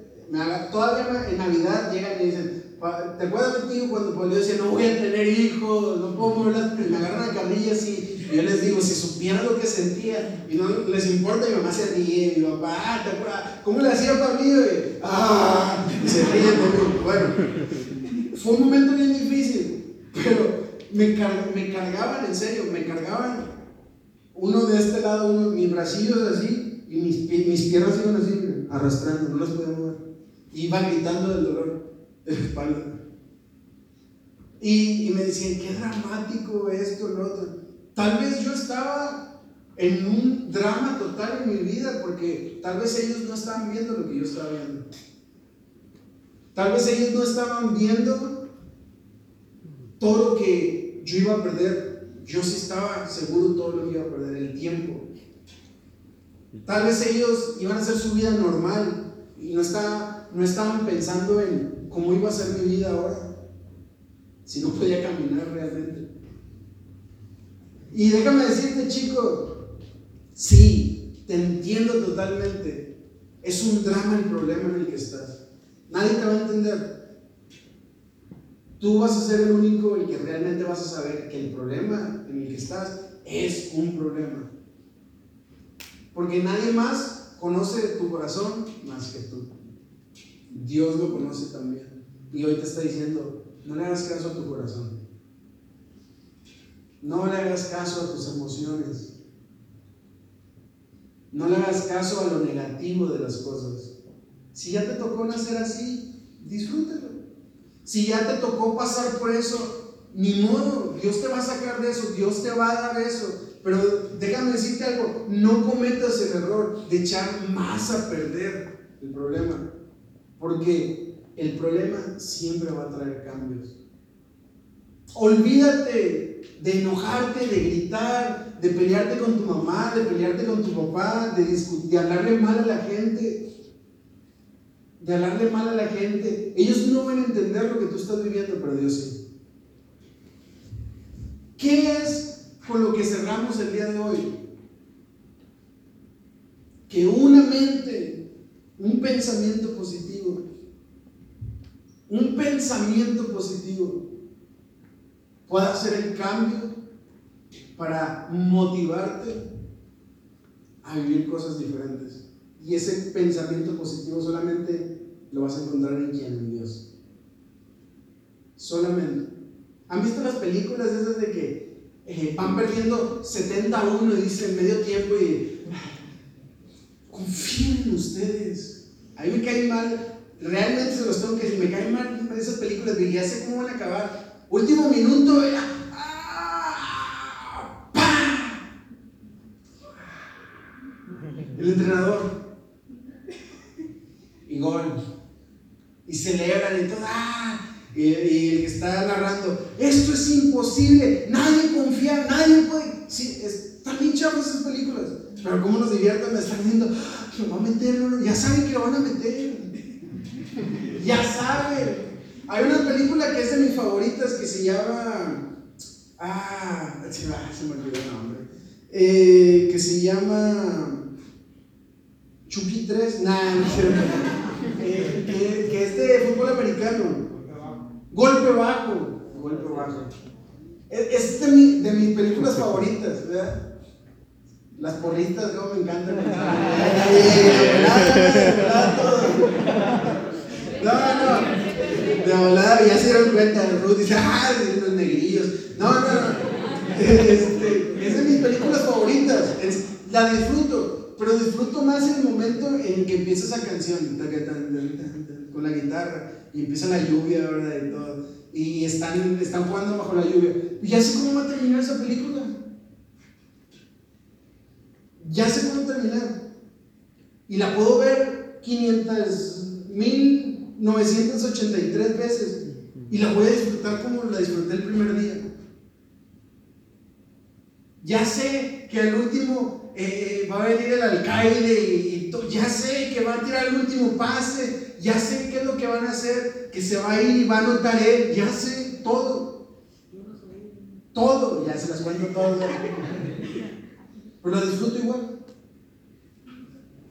S1: todavía en Navidad llegan y dicen, ¿te acuerdas de ti cuando yo decía, no voy a tener hijos, no puedo mover me agarran la carrilla así? Yo les digo, si supieran lo que sentía, y no les importa, mi mamá se ríe, mi papá, ah. ¿Cómo le hacía para mí? Ah, y se ríen de Bueno, fue un momento bien difícil, pero me, me cargaban, en serio, me cargaban uno de este lado, uno, mis bracillos así, y mis, mis piernas iban así, arrastrando, no las podía mover. Iba gritando del dolor de la espalda. Y, y, me decían, qué dramático esto, lo otro. Tal vez yo estaba en un drama total en mi vida porque tal vez ellos no estaban viendo lo que yo estaba viendo. Tal vez ellos no estaban viendo todo lo que yo iba a perder. Yo sí estaba seguro todo lo que iba a perder, el tiempo. Tal vez ellos iban a hacer su vida normal y no, no estaban pensando en cómo iba a ser mi vida ahora, si no podía caminar realmente. Y déjame decirte, chico, sí, te entiendo totalmente. Es un drama el problema en el que estás. Nadie te va a entender. Tú vas a ser el único el que realmente vas a saber que el problema en el que estás es un problema. Porque nadie más conoce tu corazón más que tú. Dios lo conoce también. Y hoy te está diciendo, no le hagas caso a tu corazón. No le hagas caso a tus emociones. No le hagas caso a lo negativo de las cosas. Si ya te tocó nacer así, disfrútalo. Si ya te tocó pasar por eso, ni modo, Dios te va a sacar de eso, Dios te va a dar eso. Pero déjame decirte algo, no cometas el error de echar más a perder el problema. Porque el problema siempre va a traer cambios. Olvídate de enojarte, de gritar, de pelearte con tu mamá, de pelearte con tu papá, de, discutir, de hablarle mal a la gente. De hablarle mal a la gente. Ellos no van a entender lo que tú estás viviendo, pero Dios sí. ¿Qué es con lo que cerramos el día de hoy? Que una mente, un pensamiento positivo, un pensamiento positivo pueda hacer el cambio para motivarte a vivir cosas diferentes. Y ese pensamiento positivo solamente lo vas a encontrar en quien, en Dios. Solamente. ¿Han visto las películas esas de que eh, van perdiendo 70 a 1 y dicen medio tiempo y confíen en ustedes? A mí me cae mal realmente se los tengo que decir, me caen mal esas películas, y ya sé cómo van a acabar. Último minuto, ¡ah! El entrenador. Y gol. Y celebran y todo. ¡ah! Y, el que está narrando, esto es imposible, nadie confía, nadie puede. Sí, están bien esas películas. Pero cómo nos divierten, me están viendo, lo va a meter, ya saben que lo van a meter. [laughs] Ya saben. Hay una película que es de mis favoritas que se llama. Ah, se me, se me olvidó el nombre. Eh, que se llama. Chucky 3. Nah, no cierto. [laughs] Eh, que, que es de fútbol americano. Golpe bajo. Golpe bajo. Es, de, mi- de mis películas favoritas, ¿verdad? Las porritas, luego me encantan. No, no. De volada, ya se dieron cuenta. Ruth dice, ah, los negrillos. No, no, no. Este, es de mis películas favoritas. La disfruto, pero disfruto más el momento en que empieza esa canción con la guitarra y empieza la lluvia, ¿verdad? Y todo. Y están, están jugando bajo la lluvia. Y ya sé cómo va a terminar esa película. Ya sé cómo terminar. Y la puedo ver 500, 1983 veces. Y la voy a disfrutar como la disfruté el primer día. Ya sé que al último eh, va a venir el alcaide y, ya sé que va a tirar el último pase. Ya sé qué es lo que van a hacer. Que se va a ir y va a anotar él. Ya sé todo. Todo. Ya se las cuento todo. Pero la disfruto igual.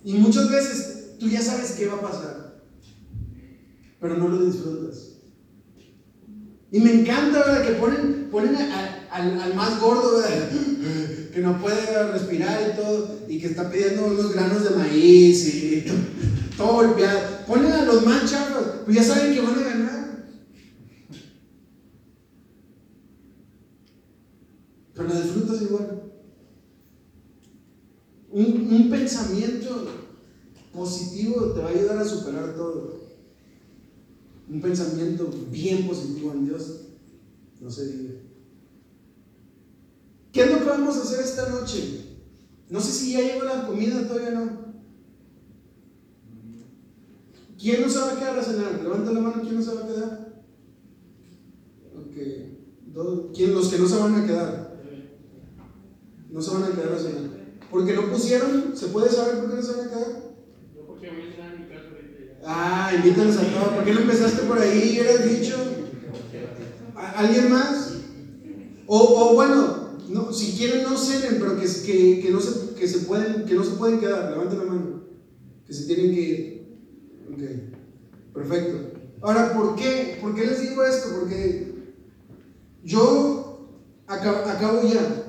S1: Y muchas veces tú ya sabes qué va a pasar, pero no lo disfrutas. Y me encanta, ¿verdad? Que ponen, ponen a- al, al más gordo, ¿verdad? [gasps] Que no puede respirar y todo, y que está pidiendo unos granos de maíz y to- [laughs] todo golpeado. Ponen a los más chavos, pues ya saben que van a ganar. Pero lo disfrutas igual. Un, un pensamiento positivo te va a ayudar a superar todo. Un pensamiento bien positivo en Dios no se diga. ¿Qué es lo que vamos a hacer esta noche? No sé si ya llegó la comida, todavía no. ¿Quién no se va a quedar a cenar? Levanta la mano, ¿quién no se va a quedar? Ok. ¿Quién, los que no se van a quedar? No se van a quedar a cenar. Porque no pusieron, ¿se puede saber por qué no se van a quedar?
S3: Yo porque voy a entrar a mi casa ahorita ya.
S1: Ah, invítanos a todos. ¿Por qué no empezaste por ahí? Eres dicho. ¿A- ¿Alguien más? O, o bueno, no, si quieren no cenen, pero que, que, que no se, que, se pueden, que no se pueden quedar. Levanten la mano. Que se tienen que ir. Ok. Perfecto. Ahora, ¿por qué? ¿Por qué les digo esto? Porque yo acabo, acabo ya.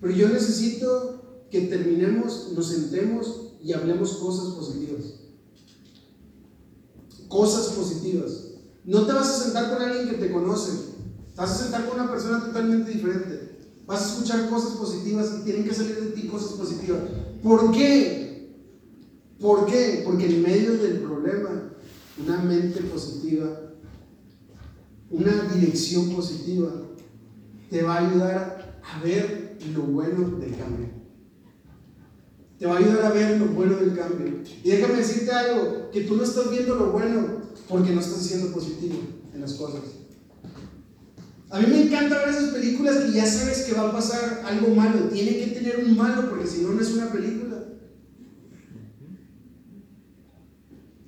S1: Pero yo necesito que terminemos, nos sentemos y hablemos cosas positivas cosas positivas. No te vas a sentar con alguien que te conoce, te vas a sentar con una persona totalmente diferente. Vas a escuchar cosas positivas y tienen que salir de ti cosas positivas. ¿Por qué? ¿Por qué? Porque en medio del problema, una mente positiva, una dirección positiva, te va a ayudar a ver lo bueno del cambio. Te va a ayudar a ver lo bueno del cambio. Y déjame decirte algo, que tú no estás viendo lo bueno porque no estás siendo positivo en las cosas. A mí me encanta ver esas películas que ya sabes que va a pasar algo malo. Tiene que tener un malo porque si no, no es una película.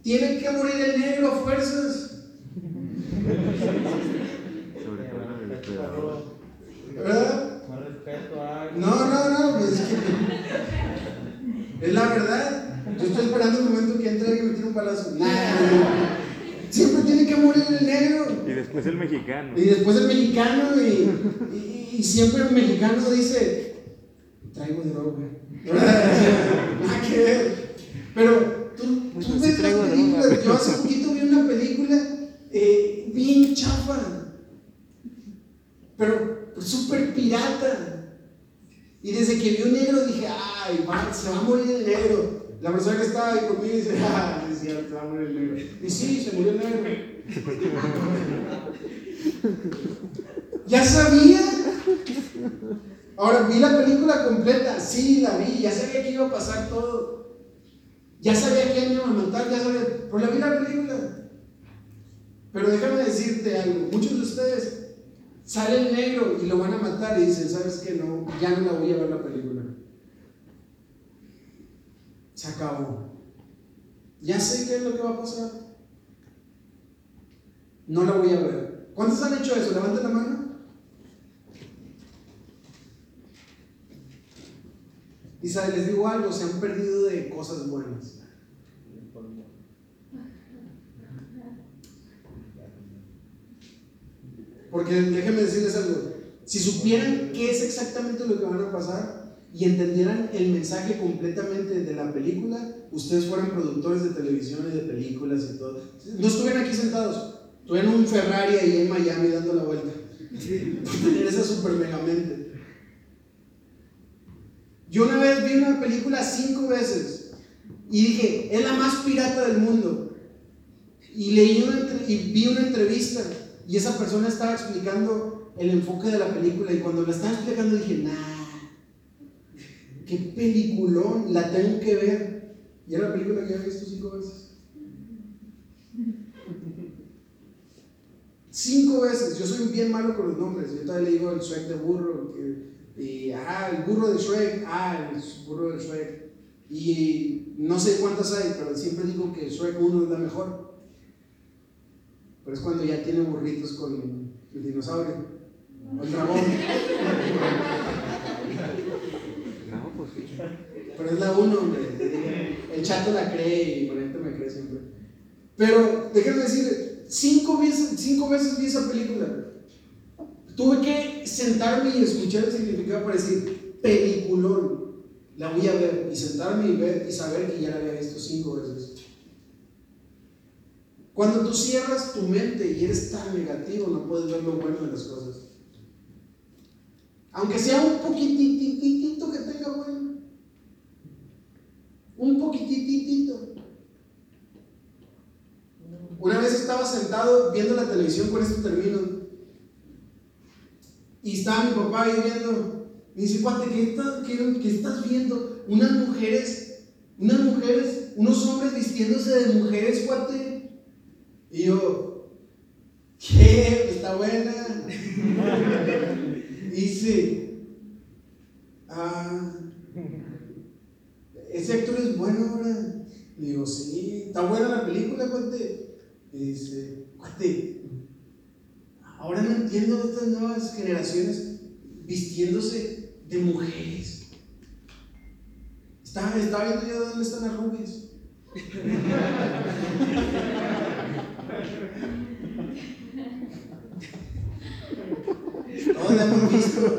S1: Tiene que morir el negro a fuerzas.
S6: Sobre todo en el depredador.
S1: ¿Verdad? No, no, no, pues es que es la verdad. Yo estoy esperando el momento que entre alguien y me tire un palazo. Nah, [laughs] siempre tiene que morir el negro.
S6: Y después el mexicano.
S1: Y después el mexicano y, y- y siempre el mexicano dice, traigo droga. [laughs] Nada que ver. Pero tú, tú ves las
S6: traigo droga.
S1: películas. Yo hace poquito vi una película eh, bien chafa, pero súper pirata. Y desde que vi un negro dije, ay, va, se va a morir el negro. La persona que estaba ahí conmigo dice, ah, es cierto, va a morir el negro. Y sí, se murió el negro. ya sabía. Ahora, vi la película completa, sí, la vi, ya sabía que iba a pasar todo. Ya sabía quién iba a matar, ya sabía, pero la vi la película. Pero déjame decirte algo, muchos de ustedes sale el negro y lo van a matar y dicen, ¿sabes qué? No, ya no la voy a ver la película. Se acabó. Ya sé qué es lo que va a pasar. No la voy a ver. ¿Cuántos han hecho eso? Levanten la mano. Y les digo algo, se han perdido de cosas buenas. Porque déjenme decirles algo, si supieran qué es exactamente lo que van a pasar y entendieran el mensaje completamente de la película, ustedes fueran productores de televisión y de películas y todo. No estuvieran aquí sentados, estuvieran en un Ferrari ahí en Miami dando la vuelta. Tener esa super mega mente. Yo una vez vi una película cinco veces y dije, es la más pirata del mundo. Y leí una, y vi una entrevista y esa persona estaba explicando el enfoque de la película y cuando la estaba explicando dije, nah, qué peliculón, la tengo que ver. Y era la película que había visto cinco veces. Cinco veces, yo soy bien malo con los nombres, yo todavía le digo el Shrek de burro, que- y ah, el burro de Shrek, ah, el burro de Shrek. Y no sé cuántas hay, pero siempre digo que Shrek 1 es la mejor. Pero es cuando ya tiene burritos con el dinosaurio. O el dragón.
S6: No, pues sí.
S1: Pero es la 1, hombre. El chato la cree y por ejemplo me cree siempre. Pero déjenme decir, cinco veces, cinco veces vi esa película. Tuve que sentarme y escuchar el significado para decir, peliculón. La voy a ver y sentarme y ver y saber que ya la había visto cinco veces. Cuando tú cierras tu mente y eres tan negativo, no puedes ver lo bueno de las cosas. Aunque sea un poquitititito que tenga bueno. Un poquititito. Una vez estaba sentado viendo la televisión, con esto termino. Y estaba mi papá ahí viendo. Me dice, cuate, ¿qué estás, qué- qué estás viendo? Unas mujeres, unas mujeres, unos hombres vistiéndose de mujeres, cuate. Y yo, ¿qué? Está buena. Dice, ah, ese actor es bueno ahora. Le digo, sí, está buena la película, cuate. Y dice, cuate, ahora no entiendo estas nuevas generaciones vistiéndose de mujeres. Estaba, estaba viendo yo dónde están las rubias. Todos hemos visto.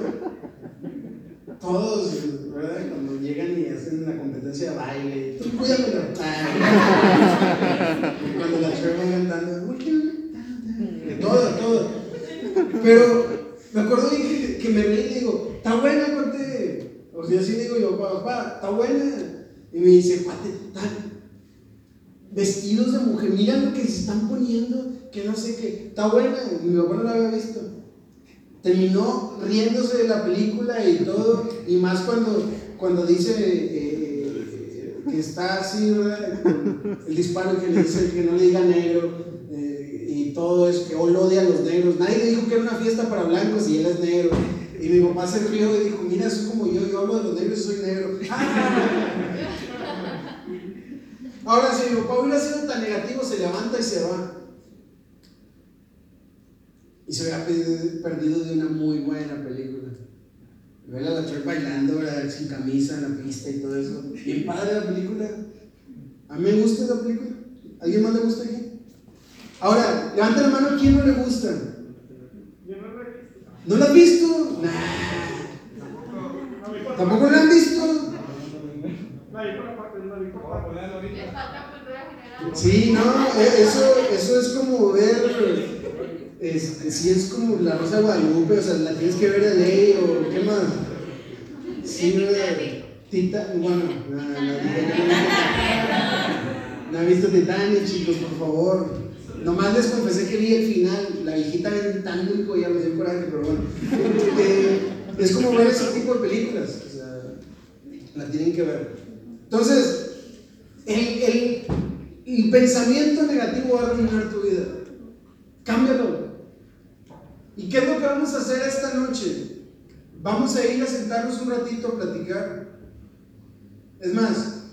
S1: Todos, ¿verdad? Cuando llegan y hacen la competencia de baile. Tú cuídamelo. Ah. Cuando la chica va cantando. Todo, todo. Pero me acuerdo que, que me reí y digo, está buena, cuate. O sea, así digo yo, papá, está buena. Y me dice, cuate, vestidos de mujer, mira lo que se están poniendo, que no sé qué, está buena. Mi papá no la había visto terminó riéndose de la película y todo, y más cuando, cuando dice eh, que está así, ¿verdad? El disparo que le dice que no le diga negro, eh, y todo eso, que él odia a los negros. Nadie le dijo que era una fiesta para blancos y él es negro. Y mi papá se rió y dijo, mira, soy como yo, yo hablo de los negros y soy negro. [laughs] Ahora, si papá hubiera sido tan negativo, se levanta y se va. Y se hubiera perdido, de una muy buena película. Ver a la Troy bailando, sin camisa en la pista y todo eso. Bien padre la película. A mí me gusta la película. ¿Alguien más le gusta aquí? Ahora, levanta la mano, ¿quién no le gusta?
S3: ¿No
S1: la has visto? Nah. ¿Tampoco la han visto? Sí, no, e- eso, eso es como ver, este, si es como la Rosa de Guadalupe, o sea, la tienes que ver de ley o qué más. Sí,
S2: Es. Titanic.
S1: Tita, bueno, no, no, no, no he visto Titanic, chicos, por favor. Nomás les confesé que vi el final, la viejita aventando el collar, me dio coraje, pero bueno. Eh, es como ver ese tipo de películas, o sea, la tienen que ver. Entonces, el, el, pensamiento negativo va a arruinar tu vida. Cámbialo. ¿Y qué es lo que vamos a hacer esta noche? Vamos a ir a sentarnos un ratito a platicar. Es más,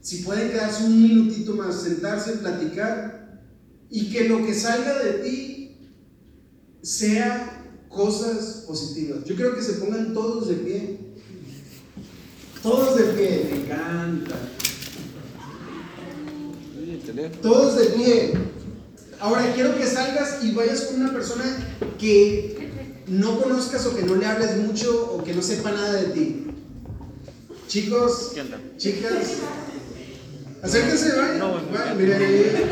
S1: si pueden quedarse un minutito más, sentarse, platicar y que lo que salga de ti sea cosas positivas. Yo creo que se pongan todos de pie. Todos de pie, me encanta. Todos de pie. Ahora quiero que salgas y vayas con una persona que no conozcas o que no le hables mucho o que no sepa nada de ti. Chicos, chicas, acérquense, vayan. Mira ahí.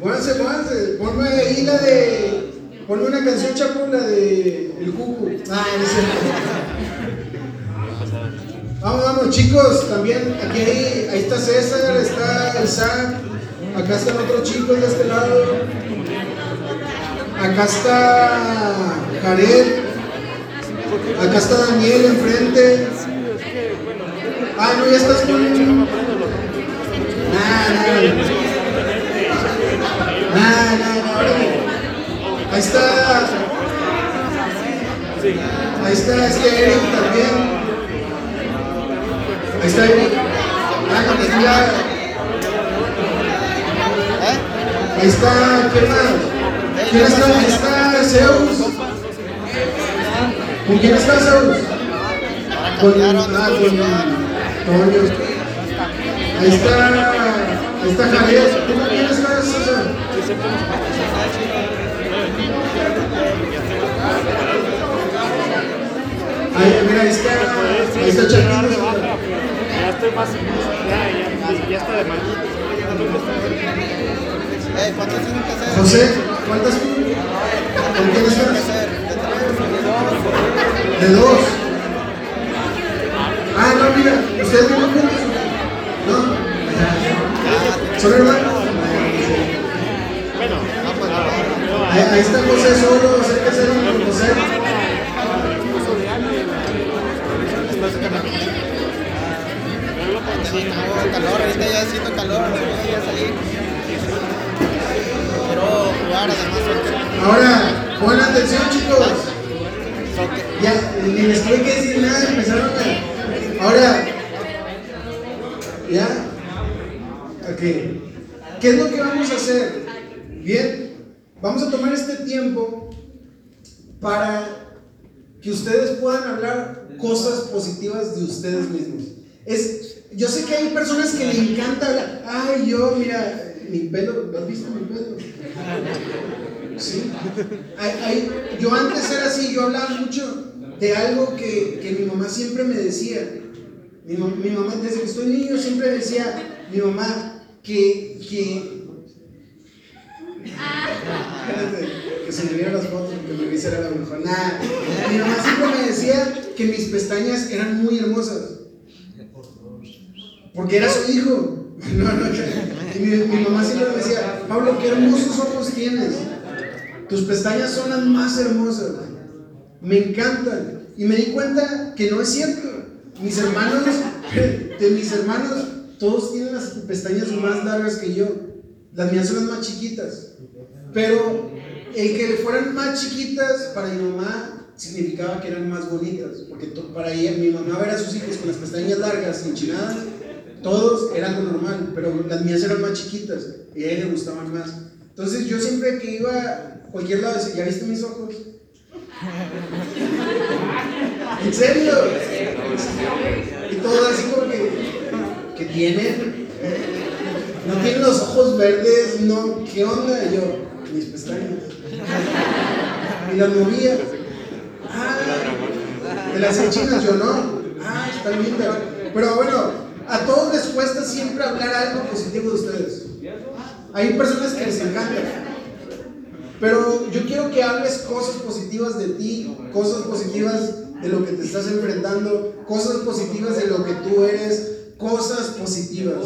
S1: Pónganse, pónganse. Ponme ahí la de. Ponme una canción chapo, la de El Cucu. Ah, no cierto. Vamos, vamos, chicos, también aquí ahí, ahí está César, está el Sam, acá están otros chicos de este lado, acá está Jared, acá está Daniel enfrente. Ah, no, ya estás con. Nah, nah, nah. Ahí está. Ahí está este Eric también. Está Eric. Ah, pues está, ¿quién más? ¿Quién está? Está Zeus. ¿Con quién está Zeus? Con, ah, con Toño. Ahí está, ahí está Javier. ¿Tú con quién? Ahí, mira, ahí está, ahí está Chaquito.
S3: Ya estoy más. Ya, ya, ya está de mal.
S7: Eh, ¿cuántos tienen que hacer?
S1: José, ¿cuántas? ¿Con quién estás? De dos. Ah, no, mira, ustedes viven juntos. ¿No? ¿Son hermanos?
S3: Bueno,
S1: Ahí, ahí está José solo, acérquese con José.
S7: Tengo calor, ahorita ya siento calor, no voy a salir. Quiero jugar, además, soccer.
S1: Ahora, pongan atención, chicos.
S7: Soccer.
S1: Ya, ni les tuve que decir nada, empezaron a. Ahora, ¿ya? Ok. ¿Qué es lo que vamos a hacer? Bien, vamos a tomar este tiempo para que ustedes puedan hablar cosas positivas de ustedes mismos. Es, yo sé que hay personas que le encanta hablar. Ay, yo, mira, mi pelo, ¿lo has visto mi pelo? Sí. Yo antes era así, yo hablaba mucho de algo que, que mi mamá siempre me decía. Mi, mam- mi mamá, desde que estoy niño, siempre decía, mi mamá, que, que, que se me vieron las fotos porque me era la mejor. Nah, mi mamá siempre me decía que mis pestañas eran muy hermosas. Porque era su hijo. No, no, y mi, mi mamá siempre me decía, Pablo, qué hermosos ojos tienes. Tus pestañas son las más hermosas. Me encantan. Y me di cuenta que no es cierto. Mis hermanos, de mis hermanos, todos tienen las pestañas más largas que yo. Las mías son las más chiquitas. Pero el que fueran más chiquitas para mi mamá significaba que eran más bonitas. Porque para ella, mi mamá ver a sus hijos con las pestañas largas, enchinadas, todos era algo normal. Pero las mías eran más chiquitas y a ella le gustaban más. Entonces yo siempre que iba a cualquier lado decía, ¿ya viste mis ojos? [laughs] ¿En serio? Y todo así como que, que tienen, no tienen los ojos verdes, no, ¿qué onda? Y yo, mis pestañas. Y las movía. Ah, de las enchinas, yo no. Ah, están lindas. Pero bueno, a todos les cuesta siempre hablar algo positivo de ustedes. Hay personas que les encanta. Pero yo quiero que hables cosas positivas de ti, cosas positivas de lo que te estás enfrentando, cosas positivas de lo que tú eres, cosas positivas.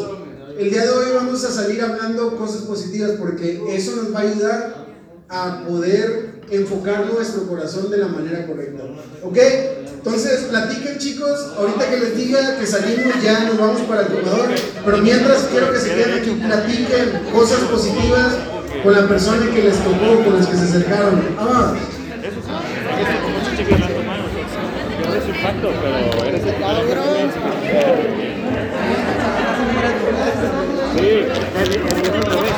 S1: El día de hoy vamos a salir hablando cosas positivas porque eso nos va a ayudar a poder enfocar nuestro corazón de la manera correcta. ¿Ok? Entonces, platiquen chicos, ahorita que les diga que salimos ya nos vamos para el comedor, pero mientras quiero que se queden aquí, platiquen cosas positivas con la persona que les tocó, con los que se acercaron. Ah,
S8: el
S7: Cabrón.
S8: Sí,